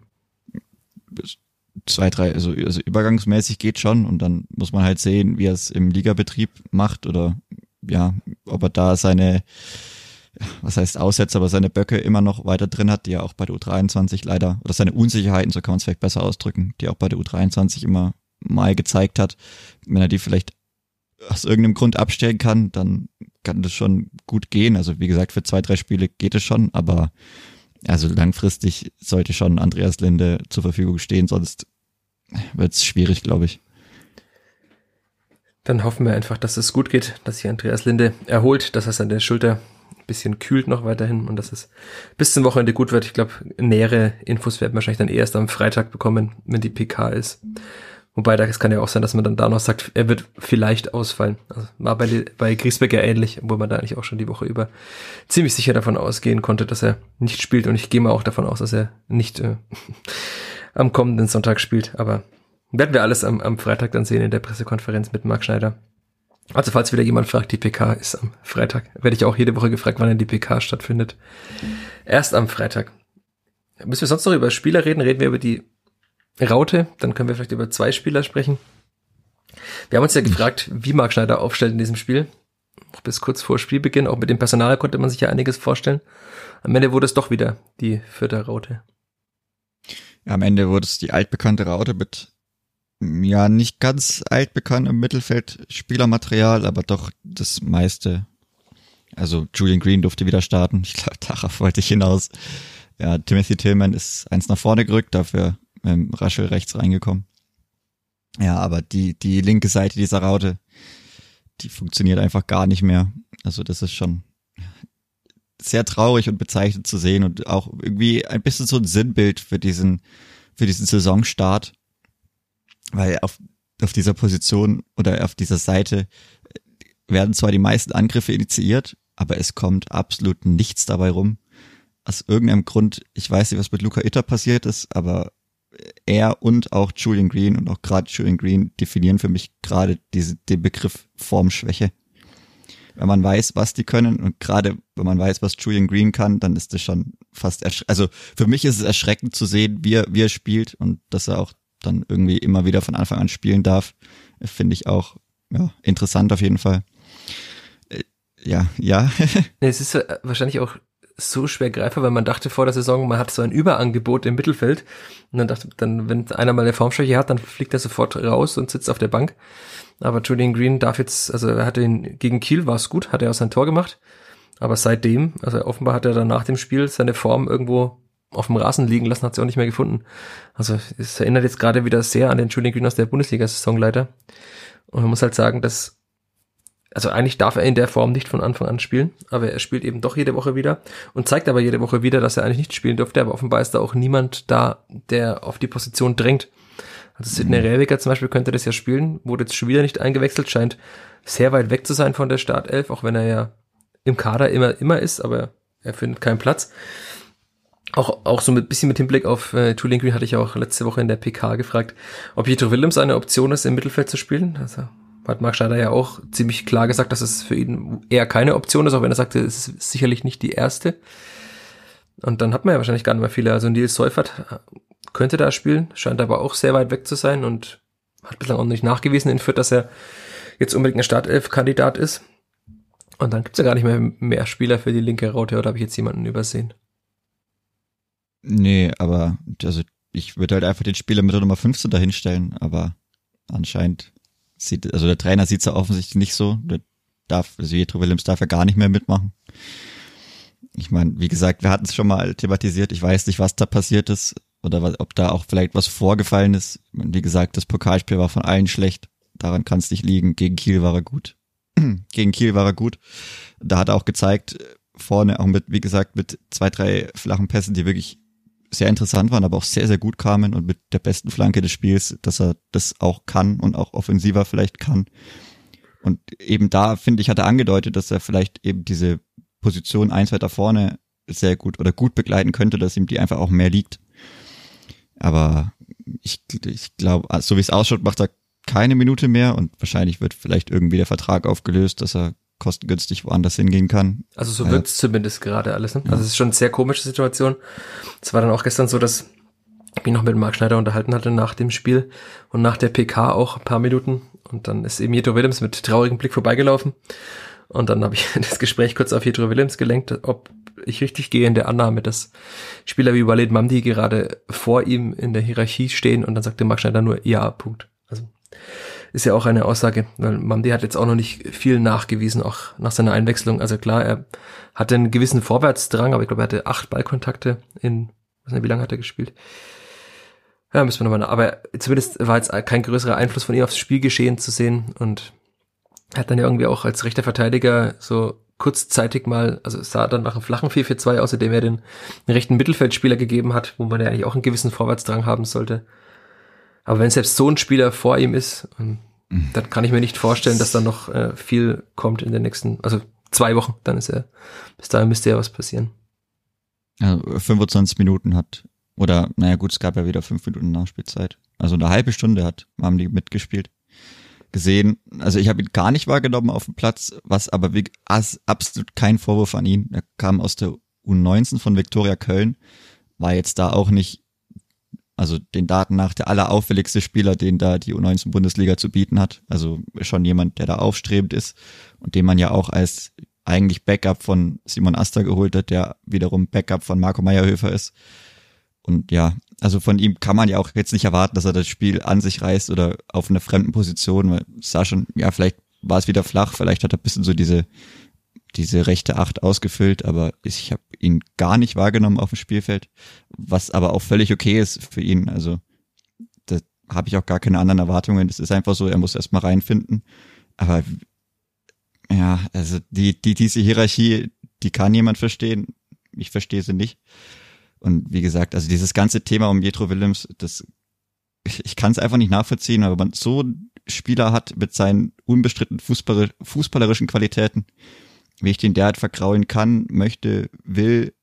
Zwei, drei, also, also übergangsmäßig geht schon und dann muss man halt sehen, wie er es im Ligabetrieb macht oder ja, ob er da seine, was heißt Aussätze, aber seine Böcke immer noch weiter drin hat, die er auch bei der U23 leider, oder seine Unsicherheiten, so kann man es vielleicht besser ausdrücken, die er auch bei der U23 immer mal gezeigt hat. Wenn er die vielleicht aus irgendeinem Grund abstellen kann, dann kann das schon gut gehen. Also wie gesagt, für zwei, drei Spiele geht es schon, aber also langfristig sollte schon Andreas Linde zur Verfügung stehen, sonst wird es schwierig, glaube ich. Dann hoffen wir einfach, dass es gut geht, dass sich Andreas Linde erholt, dass er seine Schulter bisschen kühlt noch weiterhin und dass es bis zum Wochenende gut wird. Ich glaube, nähere Infos werden wir wahrscheinlich dann erst am Freitag bekommen, wenn die PK ist. Wobei, es kann ja auch sein, dass man dann da noch sagt, er wird vielleicht ausfallen. Also war bei, bei Griesbeck ja ähnlich, obwohl man da eigentlich auch schon die Woche über ziemlich sicher davon ausgehen konnte, dass er nicht spielt. Und ich gehe mal auch davon aus, dass er nicht äh, am kommenden Sonntag spielt. Aber werden wir alles am, am Freitag dann sehen in der Pressekonferenz mit Marc Schneider. Also falls wieder jemand fragt, die PK ist am Freitag. Werde ich auch jede Woche gefragt, wann denn die PK stattfindet. Erst am Freitag. Müssen wir sonst noch über Spieler reden? Reden wir über die Raute, dann können wir vielleicht über zwei Spieler sprechen. Wir haben uns ja gefragt, wie Marc Schneider aufstellt in diesem Spiel. Bis kurz vor Spielbeginn, auch mit dem Personal konnte man sich ja einiges vorstellen. Am Ende wurde es doch wieder die vierte Raute. Am Ende wurde es die altbekannte Raute mit ja nicht ganz altbekanntem Mittelfeld Spielermaterial, aber doch das meiste. Also Julian Green durfte wieder starten. Ich glaube, darauf wollte ich hinaus. Ja, Timothy Tillman ist eins nach vorne gerückt, dafür ähm, Raschel rechts reingekommen. Ja, aber die, die linke Seite dieser Raute, die funktioniert einfach gar nicht mehr. Also das ist schon sehr traurig und bezeichnend zu sehen und auch irgendwie ein bisschen so ein Sinnbild für diesen, für diesen Saisonstart. Weil auf, auf dieser Position oder auf dieser Seite werden zwar die meisten Angriffe initiiert, aber es kommt absolut nichts dabei rum. Aus irgendeinem Grund, ich weiß nicht, was mit Luca Itter passiert ist, aber er und auch Julian Green und auch gerade Julian Green definieren für mich gerade diese, den Begriff Formschwäche. Wenn man weiß, was die können und gerade wenn man weiß, was Julian Green kann, dann ist das schon fast, also für mich ist es erschreckend zu sehen, wie er, wie er spielt und dass er auch dann irgendwie immer wieder von Anfang an spielen darf, finde ich auch ja, interessant auf jeden Fall. Äh, ja, ja. es ist wahrscheinlich auch so schwer greifbar, weil man dachte vor der Saison, man hat so ein Überangebot im Mittelfeld. Und dann dachte dann, wenn einer mal eine Formschwäche hat, dann fliegt er sofort raus und sitzt auf der Bank. Aber Julian Green darf jetzt, also er hatte ihn, gegen Kiel war es gut, hat er auch sein Tor gemacht. Aber seitdem, also offenbar hat er dann nach dem Spiel seine Form irgendwo auf dem Rasen liegen lassen, hat sie auch nicht mehr gefunden. Also es erinnert jetzt gerade wieder sehr an den Julian Green aus der Bundesliga-Saison leider. Und man muss halt sagen, dass also eigentlich darf er in der Form nicht von Anfang an spielen, aber er spielt eben doch jede Woche wieder und zeigt aber jede Woche wieder, dass er eigentlich nicht spielen dürfte, aber offenbar ist da auch niemand da, der auf die Position drängt. Also Sidney mhm. Rewiger zum Beispiel könnte das ja spielen, wurde jetzt schon wieder nicht eingewechselt, scheint sehr weit weg zu sein von der Startelf, auch wenn er ja im Kader immer, immer ist, aber er findet keinen Platz. Auch, auch so ein bisschen mit Hinblick auf äh, Julian Green hatte ich auch letzte Woche in der PK gefragt, ob Pietro Willems eine Option ist, im Mittelfeld zu spielen. Also hat Mark Schneider ja auch ziemlich klar gesagt, dass es für ihn eher keine Option ist, auch wenn er sagte, es ist sicherlich nicht die erste. Und dann hat man ja wahrscheinlich gar nicht mehr viele. Also Nils Seufert könnte da spielen, scheint aber auch sehr weit weg zu sein und hat bislang auch nicht nachgewiesen in Fürth, dass er jetzt unbedingt ein Startelf-Kandidat ist. Und dann gibt's ja gar nicht mehr mehr Spieler für die linke Raute, oder habe ich jetzt jemanden übersehen? Nee, aber also ich würde halt einfach den Spieler mit der Nummer 15 dahinstellen, aber anscheinend sieht, also der Trainer sieht es ja offensichtlich nicht so. Der darf, also Jetro Willems darf ja gar nicht mehr mitmachen. Ich meine, wie gesagt, wir hatten es schon mal thematisiert. Ich weiß nicht, was da passiert ist oder was, ob da auch vielleicht was vorgefallen ist. Wie gesagt, das Pokalspiel war von allen schlecht. Daran kann es nicht liegen. Gegen Kiel war er gut. Gegen Kiel war er gut. Da hat er auch gezeigt, vorne auch mit, wie gesagt, mit zwei, drei flachen Pässen, die wirklich sehr interessant waren, aber auch sehr, sehr gut kamen und mit der besten Flanke des Spiels, dass er das auch kann und auch offensiver vielleicht kann. Und eben da, finde ich, hat er angedeutet, dass er vielleicht eben diese Position eins weiter vorne sehr gut oder gut begleiten könnte, dass ihm die einfach auch mehr liegt. Aber ich, ich glaube, so wie es ausschaut, macht er keine Minute mehr und wahrscheinlich wird vielleicht irgendwie der Vertrag aufgelöst, dass er kostengünstig woanders hingehen kann. Also so wirkt es zumindest gerade alles. Ne? Also es ist schon eine sehr komische Situation. Es war dann auch gestern so, dass ich mich noch mit Marc Schneider unterhalten hatte nach dem Spiel und nach der PK auch ein paar Minuten. Und dann ist eben Jeto Willems mit traurigem Blick vorbeigelaufen. Und dann habe ich das Gespräch kurz auf Jedro Willems gelenkt, ob ich richtig gehe in der Annahme, dass Spieler wie Walid Mamdi gerade vor ihm in der Hierarchie stehen und dann sagte Marc Schneider nur ja, Punkt. Also ist ja auch eine Aussage, weil Mamdi hat jetzt auch noch nicht viel nachgewiesen, auch nach seiner Einwechslung. Also klar, er hatte einen gewissen Vorwärtsdrang, aber ich glaube, er hatte acht Ballkontakte in, weiß nicht, wie lange hat er gespielt? Ja, müssen wir nochmal, aber zumindest war jetzt kein größerer Einfluss von ihm aufs Spielgeschehen zu sehen und hat dann ja irgendwie auch als rechter Verteidiger so kurzzeitig mal, also sah dann nach einem flachen 4-4-2 aus, dem er den rechten Mittelfeldspieler gegeben hat, wo man ja eigentlich auch einen gewissen Vorwärtsdrang haben sollte. Aber wenn selbst so ein Spieler vor ihm ist. Dann kann ich mir nicht vorstellen, dass da noch äh, viel kommt in den nächsten, also zwei Wochen, dann ist er, bis dahin müsste ja was passieren. Ja, 25 Minuten hat, oder naja gut, es gab ja wieder fünf Minuten Nachspielzeit. Also eine halbe Stunde hat, haben die mitgespielt gesehen. Also ich habe ihn gar nicht wahrgenommen auf dem Platz, was aber wie, absolut kein Vorwurf an ihn. Er kam aus der U19 von Viktoria Köln, war jetzt da auch nicht, also den Daten nach der allerauffälligste Spieler, den da die U19 Bundesliga zu bieten hat. Also schon jemand, der da aufstrebend ist und den man ja auch als eigentlich Backup von Simon Aster geholt hat, der wiederum Backup von Marco Meyerhöfer ist. Und ja, also von ihm kann man ja auch jetzt nicht erwarten, dass er das Spiel an sich reißt oder auf einer fremden Position, weil es sah schon, ja, vielleicht war es wieder flach, vielleicht hat er ein bisschen so diese, diese rechte Acht ausgefüllt, aber ich habe ihn gar nicht wahrgenommen auf dem Spielfeld, was aber auch völlig okay ist für ihn. Also da habe ich auch gar keine anderen Erwartungen. Es ist einfach so, er muss erstmal reinfinden. Aber ja, also die, die, diese Hierarchie, die kann jemand verstehen. Ich verstehe sie nicht. Und wie gesagt, also dieses ganze Thema um Jetro Willems, das, ich kann es einfach nicht nachvollziehen, aber man so Spieler hat mit seinen unbestritten Fußballer, fußballerischen Qualitäten, wie ich den derart vergrauen kann, möchte, will,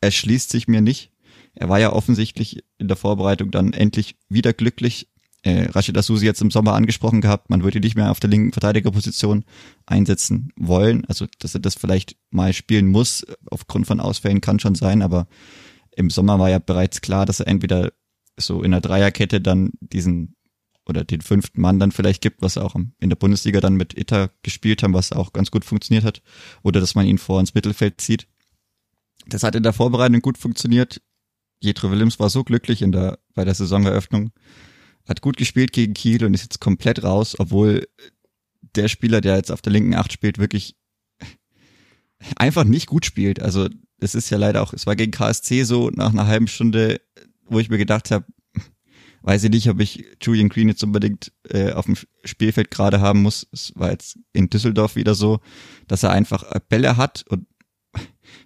erschließt sich mir nicht. Er war ja offensichtlich in der Vorbereitung dann endlich wieder glücklich äh, Rashid Asusi jetzt im Sommer angesprochen gehabt, man würde ihn nicht mehr auf der linken Verteidigerposition einsetzen wollen. Also, dass er das vielleicht mal spielen muss, aufgrund von Ausfällen kann schon sein, aber im Sommer war ja bereits klar, dass er entweder so in der Dreierkette dann diesen oder den fünften Mann dann vielleicht gibt, was auch in der Bundesliga dann mit Itter gespielt haben, was auch ganz gut funktioniert hat, oder dass man ihn vor ins Mittelfeld zieht. Das hat in der Vorbereitung gut funktioniert. Jetro Willems war so glücklich in der, bei der Saisoneröffnung, hat gut gespielt gegen Kiel und ist jetzt komplett raus, obwohl der Spieler, der jetzt auf der linken Acht spielt, wirklich einfach nicht gut spielt. Also es ist ja leider auch, es war gegen KSC so nach einer halben Stunde, wo ich mir gedacht habe, weiß ich nicht, ob ich Julian Green jetzt unbedingt äh, auf dem Spielfeld gerade haben muss. Es war jetzt in Düsseldorf wieder so, dass er einfach Bälle hat und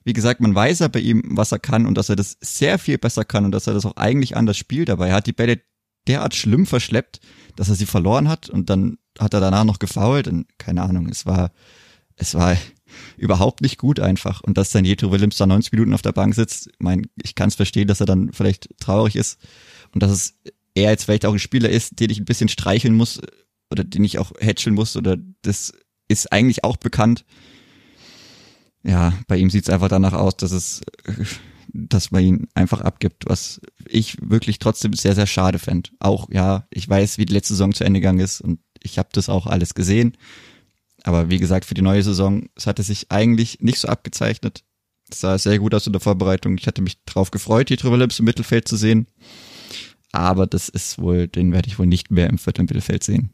wie gesagt, man weiß ja bei ihm, was er kann und dass er das sehr viel besser kann und dass er das auch eigentlich anders spielt, aber er hat die Bälle derart schlimm verschleppt, dass er sie verloren hat und dann hat er danach noch gefault und keine Ahnung, es war, es war überhaupt nicht gut einfach. Und dass dann Jetro Willems da 90 Minuten auf der Bank sitzt, mein, ich kann es verstehen, dass er dann vielleicht traurig ist und dass es er jetzt vielleicht auch ein Spieler ist, den ich ein bisschen streicheln muss oder den ich auch hätscheln muss oder das ist eigentlich auch bekannt. Ja, bei ihm sieht es einfach danach aus, dass es dass man ihn einfach abgibt, was ich wirklich trotzdem sehr, sehr schade fände. Auch, ja, ich weiß, wie die letzte Saison zu Ende gegangen ist und ich habe das auch alles gesehen. Aber wie gesagt, für die neue Saison, es hatte sich eigentlich nicht so abgezeichnet. Das sah sehr gut aus in der Vorbereitung. Ich hatte mich drauf gefreut, die Trüberlips im Mittelfeld zu sehen. Aber das ist wohl, den werde ich wohl nicht mehr im vierten Mittelfeld sehen.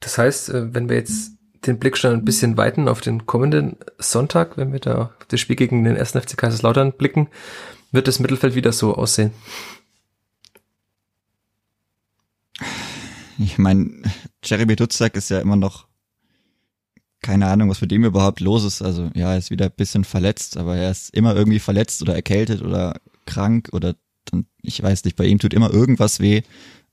Das heißt, äh, wenn wir jetzt den Blick schon ein bisschen weiten auf den kommenden Sonntag, wenn wir da auf das Spiel gegen den ersten FC Kaiserslautern blicken, wird das Mittelfeld wieder so aussehen. Ich meine, Jeremy Dutzak ist ja immer noch keine Ahnung, was mit dem überhaupt los ist. Also ja, er ist wieder ein bisschen verletzt, aber er ist immer irgendwie verletzt oder erkältet oder krank oder ich weiß nicht, bei ihm tut immer irgendwas weh.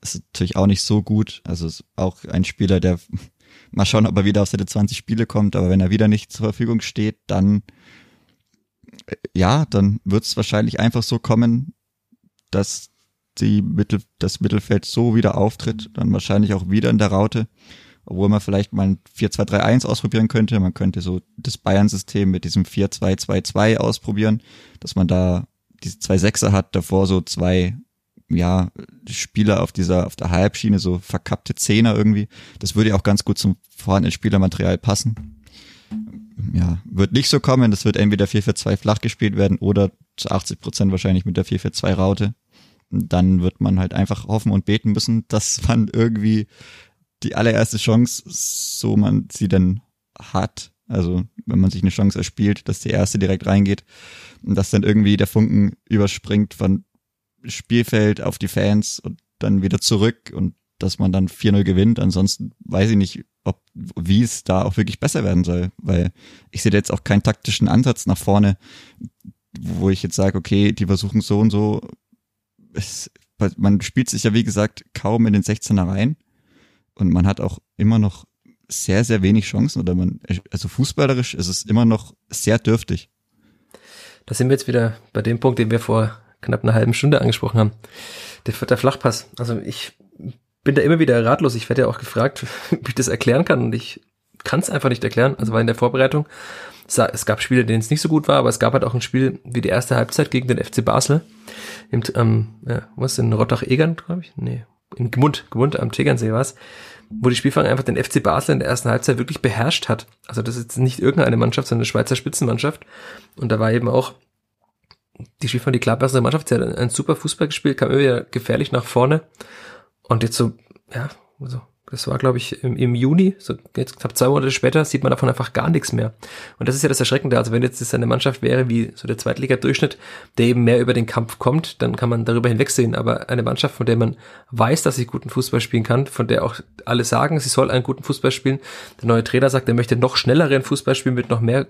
Ist natürlich auch nicht so gut. Also ist auch ein Spieler, der mal schauen, ob er wieder auf seine 20 Spiele kommt, aber wenn er wieder nicht zur Verfügung steht, dann ja, dann wird es wahrscheinlich einfach so kommen, dass die Mittel, das Mittelfeld so wieder auftritt, dann wahrscheinlich auch wieder in der Raute obwohl man vielleicht mal ein 4-2-3-1 ausprobieren könnte. Man könnte so das Bayern-System mit diesem 4-2-2-2 ausprobieren, dass man da diese zwei Sechser hat, davor so zwei, ja, Spieler auf dieser, auf der Halbschiene, so verkappte Zehner irgendwie. Das würde ja auch ganz gut zum vorhandenen Spielermaterial passen. Ja, wird nicht so kommen. Das wird entweder 4-4-2 flach gespielt werden oder zu 80 Prozent wahrscheinlich mit der 4-4-2 Raute. Dann wird man halt einfach hoffen und beten müssen, dass man irgendwie die allererste Chance, so man sie denn hat, also wenn man sich eine Chance erspielt, dass die erste direkt reingeht und dass dann irgendwie der Funken überspringt von Spielfeld auf die Fans und dann wieder zurück und dass man dann 4-0 gewinnt. Ansonsten weiß ich nicht, ob, wie es da auch wirklich besser werden soll, weil ich sehe jetzt auch keinen taktischen Ansatz nach vorne, wo ich jetzt sage, okay, die versuchen so und so. Es, man spielt sich ja, wie gesagt, kaum in den 16er rein und man hat auch immer noch sehr, sehr wenig Chancen oder man, also fußballerisch ist es immer noch sehr dürftig. Da sind wir jetzt wieder bei dem Punkt, den wir vor knapp einer halben Stunde angesprochen haben. Der, der Flachpass. Also ich bin da immer wieder ratlos. Ich werde ja auch gefragt, wie ich das erklären kann und ich kann es einfach nicht erklären. Also war in der Vorbereitung, es gab Spiele, denen es nicht so gut war, aber es gab halt auch ein Spiel wie die erste Halbzeit gegen den FC Basel. Im, ähm, ja, was in Rottach-Egern, glaube ich? Nee, in Gmund, Gmund am Tegernsee war es, wo die Spielfang einfach den FC Basel in der ersten Halbzeit wirklich beherrscht hat. Also das ist jetzt nicht irgendeine Mannschaft, sondern eine Schweizer Spitzenmannschaft. Und da war eben auch die Spielfang, die klar bessere Mannschaft, sie hat einen super Fußball gespielt, kam immer wieder gefährlich nach vorne. Und jetzt so, ja, also das war, glaube ich, im, im Juni, so jetzt knapp zwei Monate später, sieht man davon einfach gar nichts mehr. Und das ist ja das Erschreckende. Also wenn jetzt das eine Mannschaft wäre wie so der Zweitliga-Durchschnitt, der eben mehr über den Kampf kommt, dann kann man darüber hinwegsehen. Aber eine Mannschaft, von der man weiß, dass sie guten Fußball spielen kann, von der auch alle sagen, sie soll einen guten Fußball spielen. Der neue Trainer sagt, er möchte noch schnelleren Fußball spielen mit noch mehr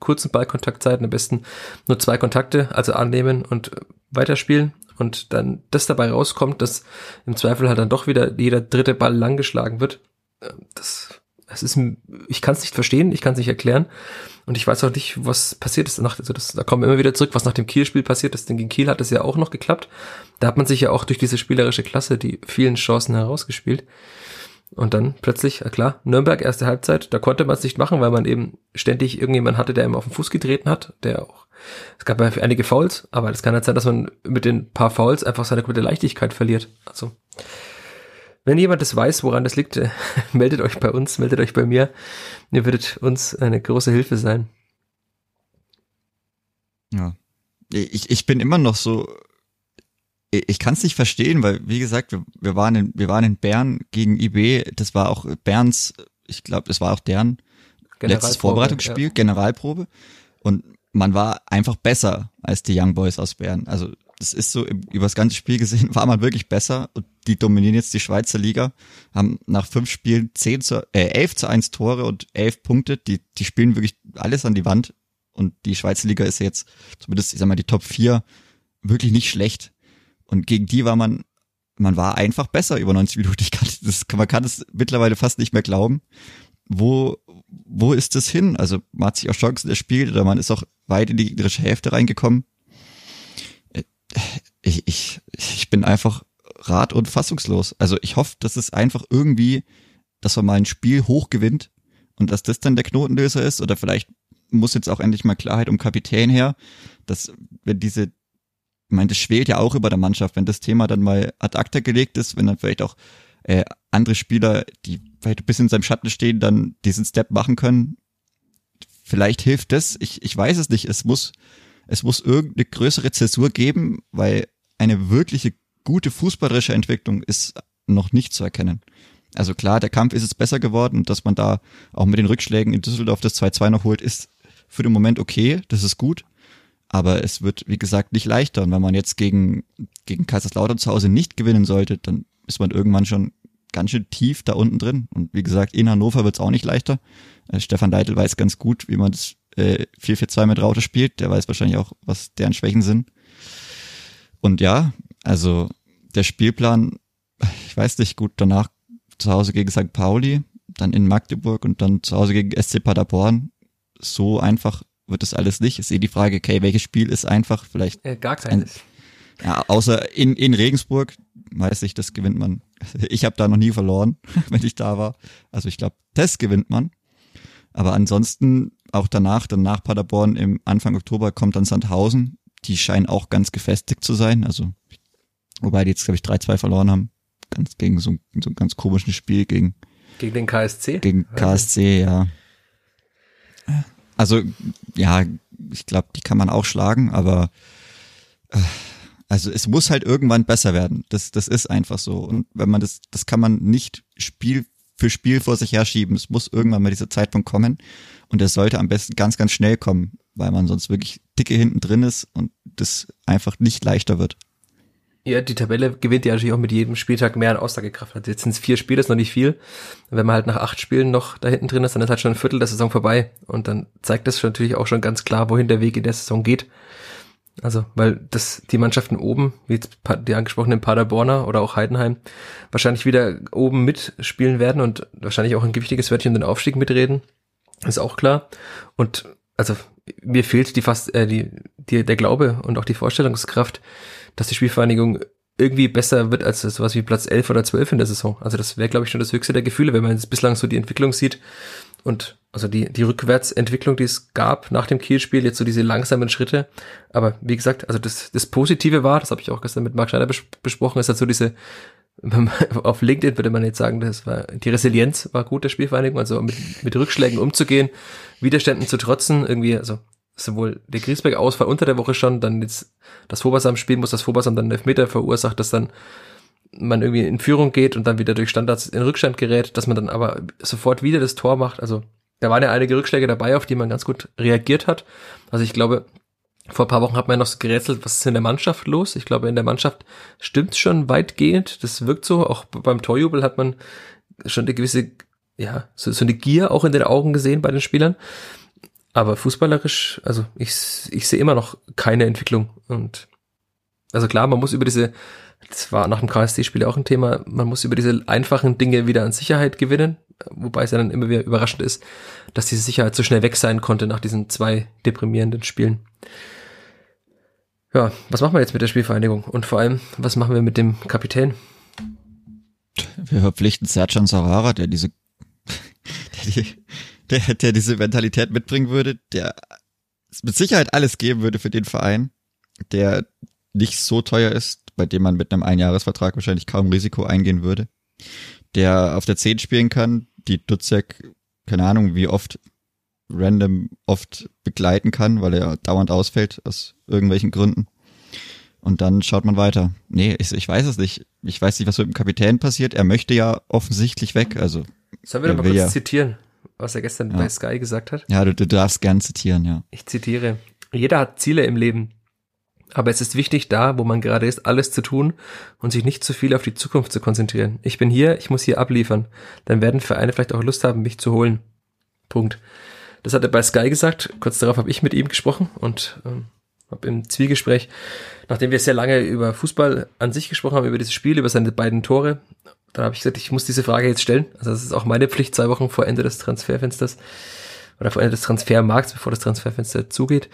kurzen Ballkontaktzeiten, am besten nur zwei Kontakte, also annehmen und weiterspielen und dann das dabei rauskommt, dass im Zweifel halt dann doch wieder jeder dritte Ball lang geschlagen wird, äh, das, das ist, ich kann es nicht verstehen, ich kann es nicht erklären und ich weiß auch nicht, was passiert ist danach. Also das, da kommen wir immer wieder zurück, was nach dem Kiel-Spiel passiert ist, denn gegen Kiel hat es ja auch noch geklappt. Da hat man sich ja auch durch diese spielerische Klasse die vielen Chancen herausgespielt. Und dann plötzlich, klar, Nürnberg erste Halbzeit, da konnte man es nicht machen, weil man eben ständig irgendjemand hatte, der ihm auf den Fuß getreten hat, der auch, es gab ja einige Fouls, aber es kann halt sein, dass man mit den paar Fouls einfach seine komplette Leichtigkeit verliert. Also, wenn jemand das weiß, woran das liegt, meldet euch bei uns, meldet euch bei mir. Ihr würdet uns eine große Hilfe sein. Ja. Ich, ich bin immer noch so ich kann es nicht verstehen, weil wie gesagt, wir, wir, waren in, wir waren in Bern gegen IB. Das war auch Berns, ich glaube, das war auch deren letztes Vorbereitungsspiel, ja. Generalprobe. Und man war einfach besser als die Young Boys aus Bern. Also das ist so über das ganze Spiel gesehen war man wirklich besser und die dominieren jetzt die Schweizer Liga, haben nach fünf Spielen zehn zu, äh, elf zu eins Tore und elf Punkte. Die die spielen wirklich alles an die Wand und die Schweizer Liga ist jetzt zumindest ich sag mal die Top vier wirklich nicht schlecht. Und gegen die war man, man war einfach besser über 90 Minuten. Ich kann, das, man kann es mittlerweile fast nicht mehr glauben. Wo, wo ist das hin? Also man hat sich auch Chancen erspielt oder man ist auch weit in die gegnerische Hälfte reingekommen. Äh, ich, ich, ich bin einfach rat- und fassungslos. Also ich hoffe, dass es einfach irgendwie, dass man mal ein Spiel hoch gewinnt und dass das dann der Knotenlöser ist oder vielleicht muss jetzt auch endlich mal Klarheit um Kapitän her, dass wenn diese ich meine, das schwelt ja auch über der Mannschaft, wenn das Thema dann mal ad acta gelegt ist, wenn dann vielleicht auch äh, andere Spieler, die vielleicht ein bisschen in seinem Schatten stehen, dann diesen Step machen können. vielleicht hilft das, ich, ich weiß es nicht, es muss, es muss irgendeine größere Zäsur geben, weil eine wirkliche gute fußballerische Entwicklung ist noch nicht zu erkennen. Also klar, der Kampf ist jetzt besser geworden, dass man da auch mit den Rückschlägen in Düsseldorf das 2-2 noch holt, ist für den Moment okay, das ist gut. Aber es wird, wie gesagt, nicht leichter. Und wenn man jetzt gegen, gegen Kaiserslautern zu Hause nicht gewinnen sollte, dann ist man irgendwann schon ganz schön tief da unten drin. Und wie gesagt, in Hannover wird es auch nicht leichter. Äh, Stefan Leitl weiß ganz gut, wie man das äh, 4-4-2 mit Raute spielt. Der weiß wahrscheinlich auch, was deren Schwächen sind. Und ja, also der Spielplan, ich weiß nicht, gut, danach zu Hause gegen St. Pauli, dann in Magdeburg und dann zu Hause gegen SC Paderborn. So einfach wird das alles nicht. Ich sehe die Frage, okay, welches Spiel ist einfach? Vielleicht. Äh, gar keines. Ein, ja, außer in, in Regensburg, weiß ich, das gewinnt man. Ich habe da noch nie verloren, wenn ich da war. Also ich glaube, das gewinnt man. Aber ansonsten, auch danach, dann nach Paderborn im Anfang Oktober kommt dann Sandhausen. Die scheinen auch ganz gefestigt zu sein. Also, wobei die jetzt, glaube ich, 3-2 verloren haben. Ganz gegen so, so ein ganz komisches Spiel gegen. Gegen den KSC? Gegen KSC, ja. Also, ja, ich glaube, die kann man auch schlagen, aber äh, also es muss halt irgendwann besser werden. Das, das ist einfach so. Und wenn man das, das kann man nicht Spiel für Spiel vor sich herschieben. Es muss irgendwann mal dieser Zeitpunkt kommen. Und er sollte am besten ganz, ganz schnell kommen, weil man sonst wirklich dicke hinten drin ist und das einfach nicht leichter wird. Ja, die Tabelle gewinnt ja natürlich auch mit jedem Spieltag mehr an Aussagekraft. Also jetzt sind es vier Spiele, ist noch nicht viel. wenn man halt nach acht Spielen noch da hinten drin ist, dann ist halt schon ein Viertel der Saison vorbei. Und dann zeigt das natürlich auch schon ganz klar, wohin der Weg in der Saison geht. Also, weil das, die Mannschaften oben, wie jetzt die angesprochenen Paderborner oder auch Heidenheim, wahrscheinlich wieder oben mitspielen werden und wahrscheinlich auch ein gewichtiges Wörtchen den Aufstieg mitreden. Ist auch klar. Und also mir fehlt die fast äh, die, die der Glaube und auch die Vorstellungskraft, dass die Spielvereinigung irgendwie besser wird als sowas wie Platz 11 oder 12 in der Saison. Also das wäre, glaube ich, schon das höchste der Gefühle, wenn man jetzt bislang so die Entwicklung sieht und also die, die Rückwärtsentwicklung, die es gab nach dem Kielspiel, jetzt so diese langsamen Schritte. Aber wie gesagt, also das, das Positive war, das habe ich auch gestern mit Marc Schneider bes besprochen, ist halt so diese, auf LinkedIn würde man jetzt sagen, das war, die Resilienz war gut der Spielvereinigung, also mit, mit Rückschlägen umzugehen, Widerständen zu trotzen, irgendwie, also sowohl der Griesbeck-Ausfall unter der Woche schon, dann jetzt das Vobersam spielen muss, das Vobersam dann einen Elfmeter verursacht, dass dann man irgendwie in Führung geht und dann wieder durch Standards in Rückstand gerät, dass man dann aber sofort wieder das Tor macht. Also da waren ja einige Rückschläge dabei, auf die man ganz gut reagiert hat. Also ich glaube, vor ein paar Wochen hat man ja noch so gerätselt, was ist in der Mannschaft los? Ich glaube, in der Mannschaft stimmt schon weitgehend. Das wirkt so. Auch beim Torjubel hat man schon eine gewisse, ja, so, so eine Gier auch in den Augen gesehen bei den Spielern. Aber fußballerisch, also ich, ich sehe immer noch keine Entwicklung. Und also klar, man muss über diese, das war nach dem KSD-Spiel auch ein Thema, man muss über diese einfachen Dinge wieder an Sicherheit gewinnen. Wobei es ja dann immer wieder überraschend ist, dass diese Sicherheit so schnell weg sein konnte nach diesen zwei deprimierenden Spielen. Ja, was machen wir jetzt mit der Spielvereinigung? Und vor allem, was machen wir mit dem Kapitän? Wir verpflichten Serjan Sarara, der diese, der die der, der diese Mentalität mitbringen würde, der mit Sicherheit alles geben würde für den Verein, der nicht so teuer ist, bei dem man mit einem Einjahresvertrag wahrscheinlich kaum Risiko eingehen würde, der auf der 10 spielen kann, die Dutzek, keine Ahnung, wie oft random oft begleiten kann, weil er dauernd ausfällt aus irgendwelchen Gründen. Und dann schaut man weiter. Nee, ich, ich weiß es nicht. Ich weiß nicht, was mit dem Kapitän passiert. Er möchte ja offensichtlich weg. Also Sollen wir doch mal kurz ja, zitieren? Was er gestern ja. bei Sky gesagt hat. Ja, du, du darfst gern zitieren, ja. Ich zitiere. Jeder hat Ziele im Leben. Aber es ist wichtig, da, wo man gerade ist, alles zu tun und sich nicht zu viel auf die Zukunft zu konzentrieren. Ich bin hier, ich muss hier abliefern. Dann werden Vereine vielleicht auch Lust haben, mich zu holen. Punkt. Das hat er bei Sky gesagt. Kurz darauf habe ich mit ihm gesprochen und ähm, habe im Zwiegespräch, nachdem wir sehr lange über Fußball an sich gesprochen haben, über dieses Spiel, über seine beiden Tore, dann habe ich gesagt, ich muss diese Frage jetzt stellen. Also das ist auch meine Pflicht, zwei Wochen vor Ende des Transferfensters oder vor Ende des Transfermarkts, bevor das Transferfenster zugeht,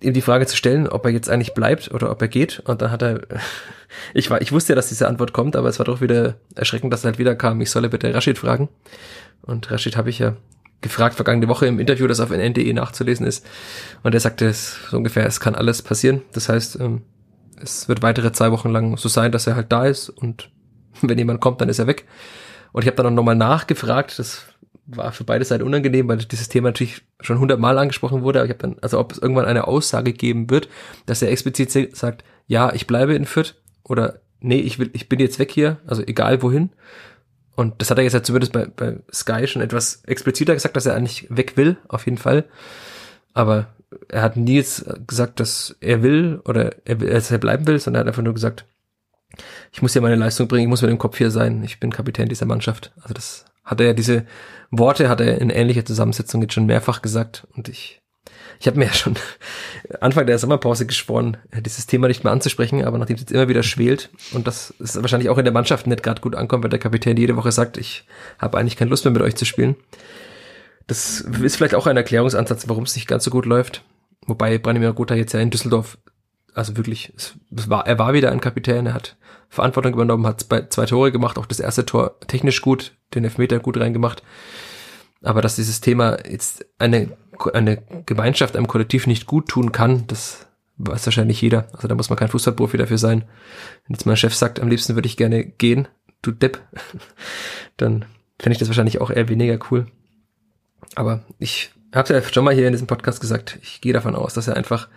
ihm die Frage zu stellen, ob er jetzt eigentlich bleibt oder ob er geht. Und dann hat er, ich war, ich wusste ja, dass diese Antwort kommt, aber es war doch wieder erschreckend, dass er halt wieder kam, ich solle bitte Rashid fragen. Und Rashid habe ich ja gefragt vergangene Woche im Interview, das auf NDE nachzulesen ist. Und er sagte es so ungefähr, es kann alles passieren. Das heißt, ähm, es wird weitere zwei Wochen lang so sein, dass er halt da ist und wenn jemand kommt, dann ist er weg. Und ich habe dann auch nochmal nachgefragt, das war für beide Seiten unangenehm, weil dieses Thema natürlich schon hundertmal angesprochen wurde. Aber ich habe dann, also ob es irgendwann eine Aussage geben wird, dass er explizit sagt, ja, ich bleibe in Fürth oder nee, ich will, ich bin jetzt weg hier, also egal wohin. Und das hat er jetzt ja zumindest bei, bei Sky schon etwas expliziter gesagt, dass er eigentlich weg will, auf jeden Fall. Aber er hat nie jetzt gesagt, dass er will oder er, dass er bleiben will, sondern er hat einfach nur gesagt, ich muss ja meine Leistung bringen, ich muss mit dem Kopf hier sein, ich bin Kapitän dieser Mannschaft. Also das hat er ja diese Worte hat er in ähnlicher Zusammensetzung jetzt schon mehrfach gesagt und ich ich habe mir ja schon Anfang der Sommerpause geschworen, dieses Thema nicht mehr anzusprechen, aber nachdem es jetzt immer wieder schwelt und das ist wahrscheinlich auch in der Mannschaft nicht gerade gut ankommt, wenn der Kapitän jede Woche sagt, ich habe eigentlich keine Lust mehr mit euch zu spielen. Das ist vielleicht auch ein Erklärungsansatz, warum es nicht ganz so gut läuft. Wobei Branimir Gotha jetzt ja in Düsseldorf, also wirklich, es, es war, er war wieder ein Kapitän, er hat Verantwortung übernommen, hat zwei, zwei Tore gemacht, auch das erste Tor technisch gut, den Elfmeter gut reingemacht. Aber dass dieses Thema jetzt eine, eine Gemeinschaft, einem Kollektiv nicht gut tun kann, das weiß wahrscheinlich jeder. Also da muss man kein Fußballprofi dafür sein. Wenn jetzt mein Chef sagt, am liebsten würde ich gerne gehen, du Depp, dann finde ich das wahrscheinlich auch eher weniger cool. Aber ich habe ja schon mal hier in diesem Podcast gesagt, ich gehe davon aus, dass er einfach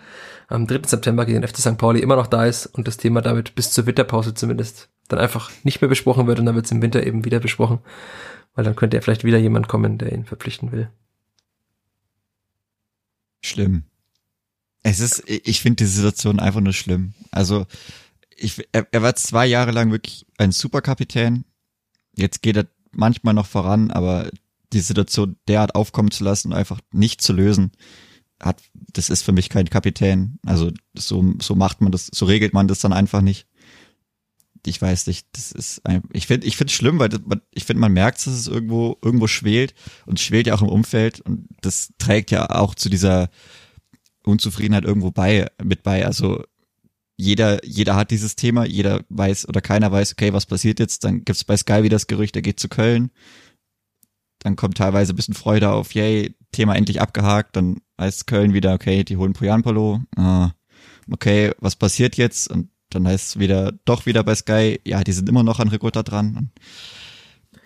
am 3. September gegen den FC St. Pauli immer noch da ist und das Thema damit bis zur Winterpause zumindest dann einfach nicht mehr besprochen wird und dann wird es im Winter eben wieder besprochen, weil dann könnte ja vielleicht wieder jemand kommen, der ihn verpflichten will. Schlimm. Es ist, ich finde die Situation einfach nur schlimm. Also, ich, er, er war zwei Jahre lang wirklich ein Superkapitän. Jetzt geht er manchmal noch voran, aber die Situation derart aufkommen zu lassen und einfach nicht zu lösen, hat, das ist für mich kein Kapitän. Also so, so macht man das, so regelt man das dann einfach nicht. Ich weiß nicht, das ist, ein, ich finde, ich finde es schlimm, weil das, ich finde, man merkt, dass es irgendwo, irgendwo schwelt und schwelt ja auch im Umfeld und das trägt ja auch zu dieser Unzufriedenheit irgendwo bei, mit bei. Also jeder, jeder hat dieses Thema, jeder weiß oder keiner weiß, okay, was passiert jetzt, dann gibt's bei Sky wieder das Gerücht, er geht zu Köln dann kommt teilweise ein bisschen Freude auf, yay, Thema endlich abgehakt, dann heißt Köln wieder, okay, die holen Poyanpolo, ah, okay, was passiert jetzt? Und dann heißt es wieder, doch wieder bei Sky, ja, die sind immer noch an Ricotta dran.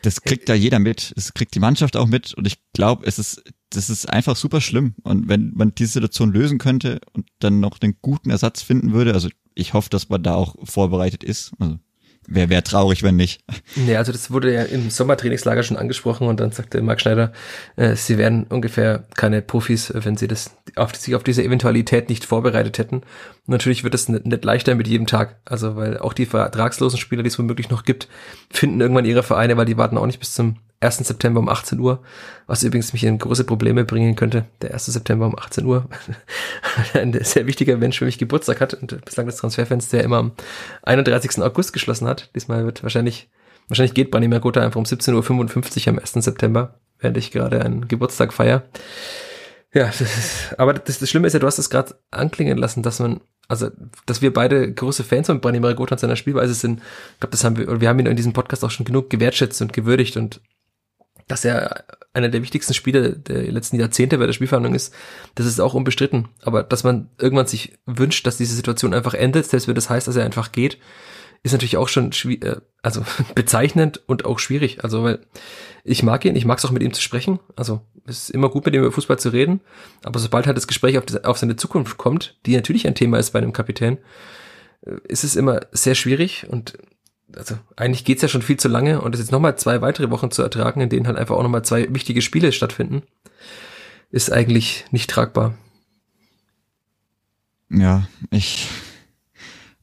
Das kriegt da jeder mit, das kriegt die Mannschaft auch mit und ich glaube, es ist, das ist einfach super schlimm. Und wenn man diese Situation lösen könnte und dann noch den guten Ersatz finden würde, also ich hoffe, dass man da auch vorbereitet ist. Also Wäre wär traurig, wenn nicht. Ja, also das wurde ja im Sommertrainingslager schon angesprochen und dann sagte Marc Schneider, äh, sie wären ungefähr keine Profis, wenn sie das auf, sich auf diese Eventualität nicht vorbereitet hätten. Natürlich wird es nicht, nicht leichter mit jedem Tag. Also weil auch die vertragslosen Spieler, die es womöglich noch gibt, finden irgendwann ihre Vereine, weil die warten auch nicht bis zum 1. September um 18 Uhr, was übrigens mich in große Probleme bringen könnte. Der 1. September um 18 Uhr. Ein sehr wichtiger Mensch für mich Geburtstag hat und bislang das Transferfenster immer am 31. August geschlossen hat. Diesmal wird wahrscheinlich, wahrscheinlich geht Branimir Gotha einfach um 17.55 Uhr am 1. September, während ich gerade einen Geburtstag feier. Ja, das ist, aber das, das Schlimme ist ja, du hast es gerade anklingen lassen, dass man also, dass wir beide große Fans von Branimir Gotha und seiner Spielweise sind, ich glaube, das haben wir, wir haben ihn in diesem Podcast auch schon genug gewertschätzt und gewürdigt und dass er einer der wichtigsten Spieler der letzten Jahrzehnte bei der Spielverhandlung ist, das ist auch unbestritten. Aber dass man irgendwann sich wünscht, dass diese Situation einfach endet, selbst wenn das heißt, dass er einfach geht, ist natürlich auch schon äh, also bezeichnend und auch schwierig. Also weil ich mag ihn, ich mag es auch mit ihm zu sprechen. Also es ist immer gut mit ihm über Fußball zu reden. Aber sobald halt das Gespräch auf, auf seine Zukunft kommt, die natürlich ein Thema ist bei einem Kapitän, äh, ist es immer sehr schwierig und also eigentlich geht's ja schon viel zu lange und es jetzt nochmal zwei weitere Wochen zu ertragen, in denen halt einfach auch nochmal zwei wichtige Spiele stattfinden, ist eigentlich nicht tragbar. Ja, ich.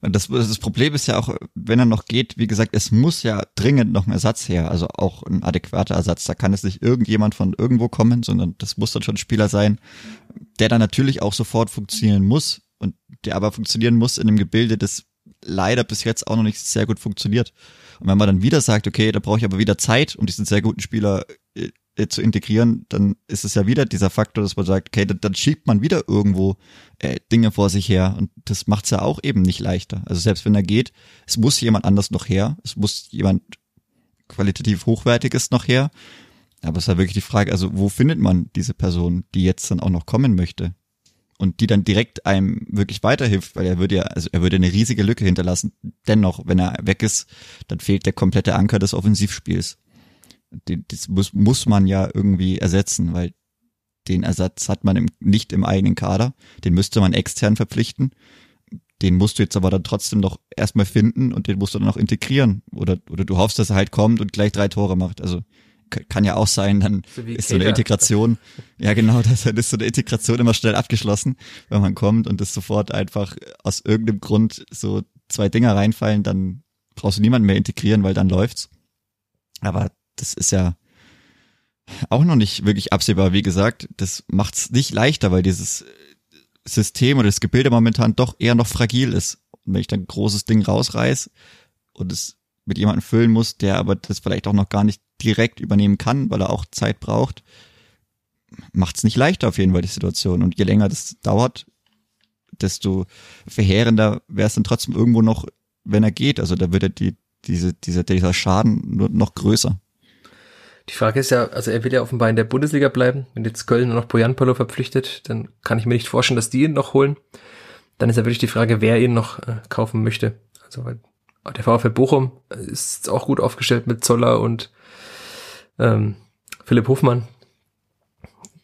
Das, das Problem ist ja auch, wenn er noch geht, wie gesagt, es muss ja dringend noch ein Ersatz her, also auch ein adäquater Ersatz. Da kann es nicht irgendjemand von irgendwo kommen, sondern das muss dann schon ein Spieler sein, der dann natürlich auch sofort funktionieren muss und der aber funktionieren muss in einem Gebilde, das leider bis jetzt auch noch nicht sehr gut funktioniert. Und wenn man dann wieder sagt, okay, da brauche ich aber wieder Zeit, um diesen sehr guten Spieler äh, äh, zu integrieren, dann ist es ja wieder dieser Faktor, dass man sagt, okay, dann, dann schiebt man wieder irgendwo äh, Dinge vor sich her und das macht es ja auch eben nicht leichter. Also selbst wenn er geht, es muss jemand anders noch her, es muss jemand qualitativ hochwertiges noch her. Aber es ja wirklich die Frage, also wo findet man diese Person, die jetzt dann auch noch kommen möchte? Und die dann direkt einem wirklich weiterhilft, weil er würde ja, also er würde eine riesige Lücke hinterlassen. Dennoch, wenn er weg ist, dann fehlt der komplette Anker des Offensivspiels. das muss, muss man ja irgendwie ersetzen, weil den Ersatz hat man im, nicht im eigenen Kader. Den müsste man extern verpflichten. Den musst du jetzt aber dann trotzdem noch erstmal finden und den musst du dann noch integrieren. Oder, oder du hoffst, dass er halt kommt und gleich drei Tore macht. Also kann ja auch sein, dann so ist so eine Integration, ja genau, das, dann ist so eine Integration immer schnell abgeschlossen, wenn man kommt und es sofort einfach aus irgendeinem Grund so zwei Dinger reinfallen, dann brauchst du niemanden mehr integrieren, weil dann läuft's. Aber das ist ja auch noch nicht wirklich absehbar. Wie gesagt, das macht's nicht leichter, weil dieses System oder das Gebilde momentan doch eher noch fragil ist. Und wenn ich dann ein großes Ding rausreiß und es mit jemandem füllen muss, der aber das vielleicht auch noch gar nicht direkt übernehmen kann, weil er auch Zeit braucht, macht's nicht leichter auf jeden Fall die Situation. Und je länger das dauert, desto verheerender wäre es dann trotzdem irgendwo noch, wenn er geht. Also da wird er die, diese, dieser, dieser Schaden nur noch größer. Die Frage ist ja, also er will ja offenbar in der Bundesliga bleiben. Wenn jetzt Köln nur noch Bojan Polo verpflichtet, dann kann ich mir nicht vorstellen, dass die ihn noch holen. Dann ist ja wirklich die Frage, wer ihn noch äh, kaufen möchte. Also weil der VfL Bochum ist auch gut aufgestellt mit Zoller und ähm, Philipp Hofmann.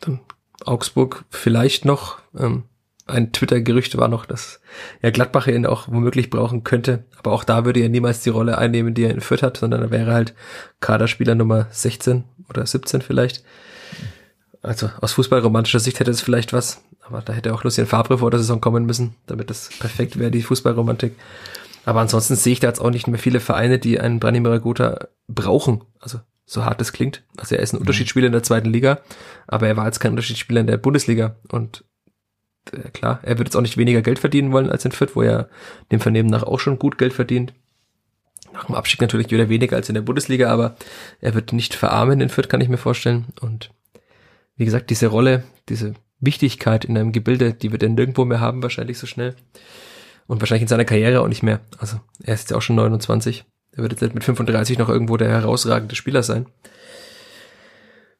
Dann Augsburg vielleicht noch. Ähm, ein Twitter-Gerücht war noch, dass ja Gladbach ihn auch womöglich brauchen könnte. Aber auch da würde er niemals die Rolle einnehmen, die er in Fürth hat, sondern er wäre halt Kaderspieler Nummer 16 oder 17 vielleicht. Also aus fußballromantischer Sicht hätte es vielleicht was, aber da hätte auch Lucien Fabre vor der Saison kommen müssen, damit das perfekt wäre, die Fußballromantik. Aber ansonsten sehe ich da jetzt auch nicht mehr viele Vereine, die einen Branimir Gotha brauchen. Also so hart es klingt. Also er ist ein mhm. Unterschiedsspieler in der zweiten Liga, aber er war jetzt kein Unterschiedsspieler in der Bundesliga. Und äh, klar, er wird jetzt auch nicht weniger Geld verdienen wollen als in Fürth, wo er dem Vernehmen nach auch schon gut Geld verdient. Nach dem Abstieg natürlich wieder weniger als in der Bundesliga, aber er wird nicht verarmen in Fürth, kann ich mir vorstellen. Und wie gesagt, diese Rolle, diese Wichtigkeit in einem Gebilde, die wird er nirgendwo mehr haben, wahrscheinlich so schnell. Und wahrscheinlich in seiner Karriere auch nicht mehr. Also er ist ja auch schon 29. Er wird jetzt mit 35 noch irgendwo der herausragende Spieler sein.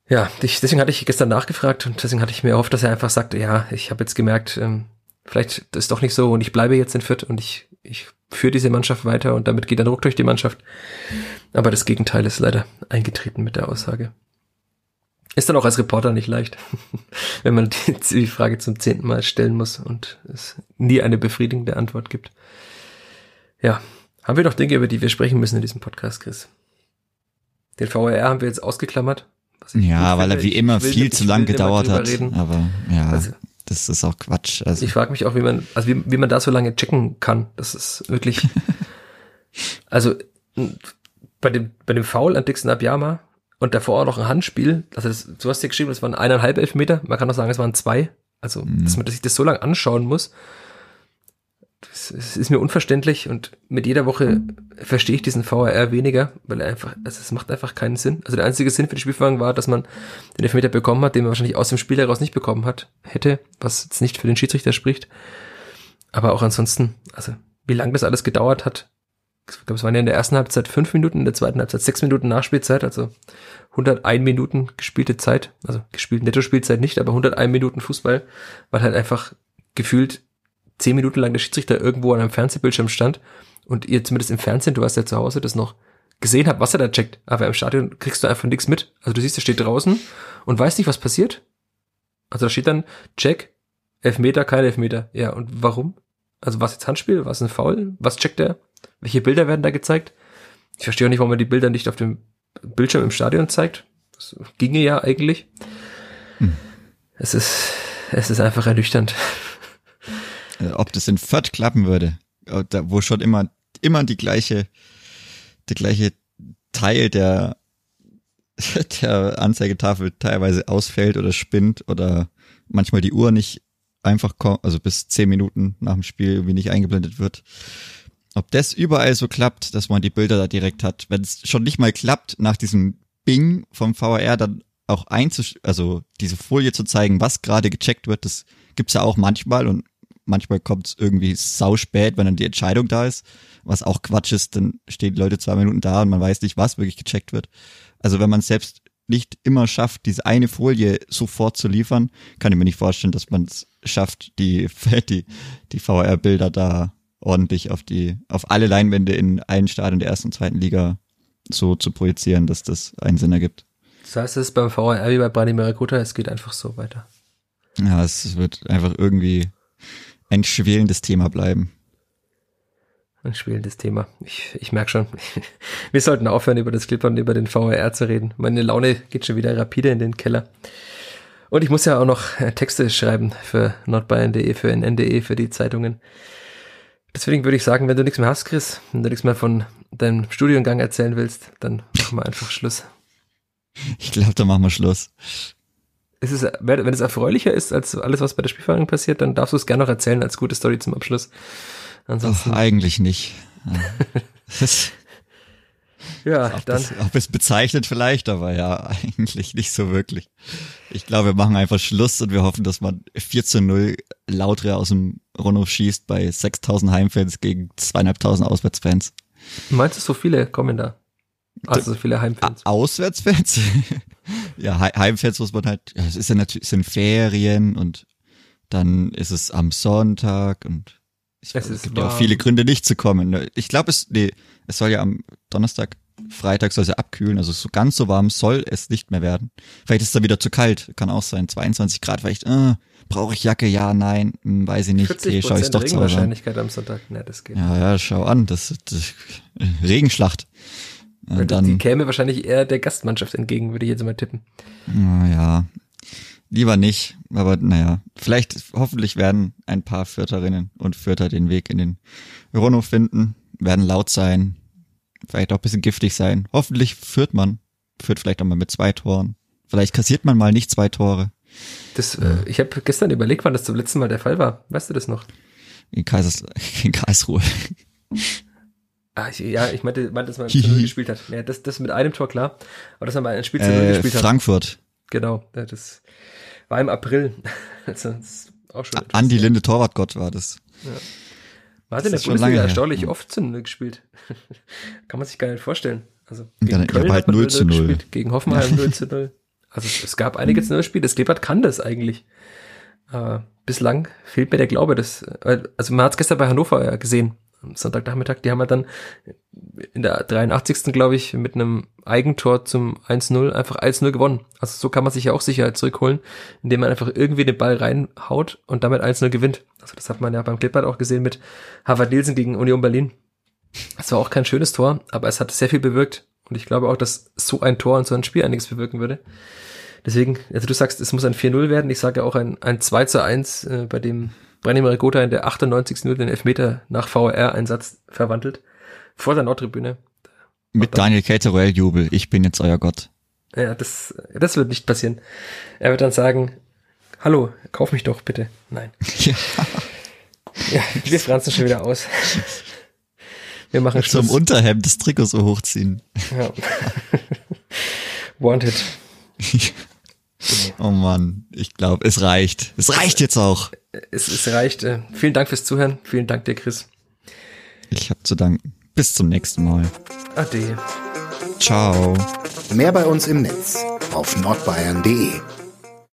Ja, deswegen hatte ich gestern nachgefragt und deswegen hatte ich mir erhofft, dass er einfach sagt, ja, ich habe jetzt gemerkt, ähm, vielleicht ist doch nicht so und ich bleibe jetzt in Fürth und ich, ich führe diese Mannschaft weiter und damit geht der Druck durch die Mannschaft. Aber das Gegenteil ist leider eingetreten mit der Aussage. Ist dann auch als Reporter nicht leicht, wenn man die, die Frage zum zehnten Mal stellen muss und es nie eine befriedigende Antwort gibt. Ja, haben wir noch Dinge, über die wir sprechen müssen in diesem Podcast, Chris? Den VRR haben wir jetzt ausgeklammert. Ja, weil er wie immer viel zu lang gedauert hat. Reden. Aber ja, also, das ist auch Quatsch. Also. Ich frage mich auch, wie man, also wie, wie man da so lange checken kann. Das ist wirklich. also bei dem, bei dem Foul an Dixon Abiyama und davor auch noch ein Handspiel. Also das, du hast ja geschrieben, das waren eineinhalb Elfmeter. Man kann auch sagen, es waren zwei. Also, mhm. dass man sich das so lange anschauen muss es ist mir unverständlich und mit jeder Woche verstehe ich diesen VAR weniger, weil er einfach, also es macht einfach keinen Sinn. Also der einzige Sinn für die Spielverfahren war, dass man den Elfmeter bekommen hat, den man wahrscheinlich aus dem Spiel heraus nicht bekommen hat, hätte, was jetzt nicht für den Schiedsrichter spricht. Aber auch ansonsten, also wie lange das alles gedauert hat, ich glaube, es waren ja in der ersten Halbzeit fünf Minuten, in der zweiten Halbzeit sechs Minuten Nachspielzeit, also 101 Minuten gespielte Zeit, also gespielt Netto-Spielzeit nicht, aber 101 Minuten Fußball, weil halt einfach gefühlt zehn Minuten lang der Schiedsrichter irgendwo an einem Fernsehbildschirm stand und ihr zumindest im Fernsehen, du warst ja zu Hause, das noch gesehen habt, was er da checkt. Aber im Stadion kriegst du einfach nichts mit. Also du siehst, er steht draußen und weißt nicht, was passiert. Also da steht dann, check, Elfmeter, kein Elfmeter. Ja, und warum? Also was jetzt Handspiel, was ein Foul? Was checkt er? Welche Bilder werden da gezeigt? Ich verstehe auch nicht, warum man die Bilder nicht auf dem Bildschirm im Stadion zeigt. Das ginge ja eigentlich. Hm. Es ist, es ist einfach ernüchternd. Äh, ob das in Fürth klappen würde, äh, wo schon immer, immer die gleiche, der gleiche Teil der, der Anzeigetafel teilweise ausfällt oder spinnt oder manchmal die Uhr nicht einfach kommt, also bis zehn Minuten nach dem Spiel irgendwie nicht eingeblendet wird. Ob das überall so klappt, dass man die Bilder da direkt hat, wenn es schon nicht mal klappt, nach diesem Bing vom VR dann auch einzusch, also diese Folie zu zeigen, was gerade gecheckt wird, das gibt's ja auch manchmal und manchmal kommt es irgendwie sau spät, wenn dann die Entscheidung da ist, was auch Quatsch ist, dann stehen Leute zwei Minuten da und man weiß nicht, was wirklich gecheckt wird. Also wenn man selbst nicht immer schafft, diese eine Folie sofort zu liefern, kann ich mir nicht vorstellen, dass man es schafft, die, die, die VR-Bilder da ordentlich auf die, auf alle Leinwände in allen Stadien der ersten und zweiten Liga so zu projizieren, dass das einen Sinn ergibt. Das heißt, es ist beim VRR wie bei Brady Maracuta, es geht einfach so weiter. Ja, es wird einfach irgendwie ein schwelendes Thema bleiben. Ein schwelendes Thema. Ich, ich merke schon. Wir sollten aufhören, über das Clipper und über den VRR zu reden. Meine Laune geht schon wieder rapide in den Keller. Und ich muss ja auch noch äh, Texte schreiben für nordbayern.de, für nn.de, für die Zeitungen. Deswegen würde ich sagen, wenn du nichts mehr hast, Chris, wenn du nichts mehr von deinem Studiengang erzählen willst, dann machen wir einfach Schluss. Ich glaube, da machen wir Schluss. Ist es, wenn es erfreulicher ist als alles, was bei der Spielverhandlung passiert, dann darfst du es gerne noch erzählen als gute Story zum Abschluss. Ansonsten. Ach, eigentlich nicht. ja, ob dann. Es, ob es bezeichnet vielleicht, aber ja, eigentlich nicht so wirklich. Ich glaube, wir machen einfach Schluss und wir hoffen, dass man 4 zu 0 lautere aus dem Rundhof schießt bei 6000 Heimfans gegen 2500 Auswärtsfans. Meinst du, so viele kommen da? Also so viele Heimfans. Auswärtsfans? ja, Heimfans muss man halt, ja, es ist ja natürlich, es sind Ferien und dann ist es am Sonntag und ich, es, es gibt ja auch viele Gründe nicht zu kommen. Ich glaube, es, nee, es soll ja am Donnerstag, Freitag soll es ja abkühlen, also so ganz so warm soll es nicht mehr werden. Vielleicht ist es dann wieder zu kalt, kann auch sein, 22 Grad, vielleicht, äh, brauche ich Jacke, ja, nein, hm, weiß ich nicht, okay, schau ich doch zu Hause Wahrscheinlichkeit am Sonntag, ne, das geht. Ja, ja, schau an, das, das Regenschlacht. Und dann, die käme wahrscheinlich eher der Gastmannschaft entgegen, würde ich jetzt mal tippen. Naja, lieber nicht. Aber naja, vielleicht, hoffentlich werden ein paar Fürterinnen und Fürter den Weg in den Rono finden, werden laut sein, vielleicht auch ein bisschen giftig sein. Hoffentlich führt man, führt vielleicht auch mal mit zwei Toren. Vielleicht kassiert man mal nicht zwei Tore. Das, äh, ich habe gestern überlegt, wann das zum letzten Mal der Fall war. Weißt du das noch? In, Kaisers, in Karlsruhe. Ah, ich, ja, ich meinte, meinte, dass man zu Null gespielt hat. Ja, das, das mit einem Tor klar. Aber dass man ein Spiel zu Null äh, gespielt hat. Frankfurt. Genau, das war im April. Also, das ist auch schon Andi Linde Torwartgott war das. Ja. Man hat in der Bundesliga erstaunlich her. oft zu Null gespielt. Kann man sich gar nicht vorstellen. Also gegen ja, Köln halt 0 zu 0. Gespielt, gegen Hoffenheim ja. 0 zu 0. Also es gab einige zu Null Spiele. Das Kleeblatt kann das eigentlich. Aber bislang fehlt mir der Glaube, dass, also man hat es gestern bei Hannover gesehen Sonntagnachmittag, die haben halt dann in der 83. glaube ich mit einem Eigentor zum 1-0 einfach 1-0 gewonnen. Also so kann man sich ja auch Sicherheit zurückholen, indem man einfach irgendwie den Ball reinhaut und damit 1-0 gewinnt. Also das hat man ja beim Clipboard auch gesehen mit Harvard Nielsen gegen Union Berlin. Das war auch kein schönes Tor, aber es hat sehr viel bewirkt. Und ich glaube auch, dass so ein Tor und so ein Spiel einiges bewirken würde. Deswegen, also du sagst, es muss ein 4-0 werden. Ich sage auch ein, ein 2 zu 1, äh, bei dem Branimir Gotha in der 98. Minute den Elfmeter nach VR-Einsatz verwandelt. Vor der Nordtribüne. Mit Daniel Caterwell Jubel. Ich bin jetzt euer Gott. Ja, das, das wird nicht passieren. Er wird dann sagen, hallo, kauf mich doch bitte. Nein. Ja. Ja, wir franzen schon wieder aus. Wir machen Schluss. Zum Unterhemd des Trikots so hochziehen. Ja. Wanted. Oh Mann, ich glaube, es reicht. Es reicht jetzt auch. Es, es reicht. Äh, vielen Dank fürs Zuhören. Vielen Dank dir, Chris. Ich habe zu danken. Bis zum nächsten Mal. Ade. Ciao. Mehr bei uns im Netz auf nordbayern.de.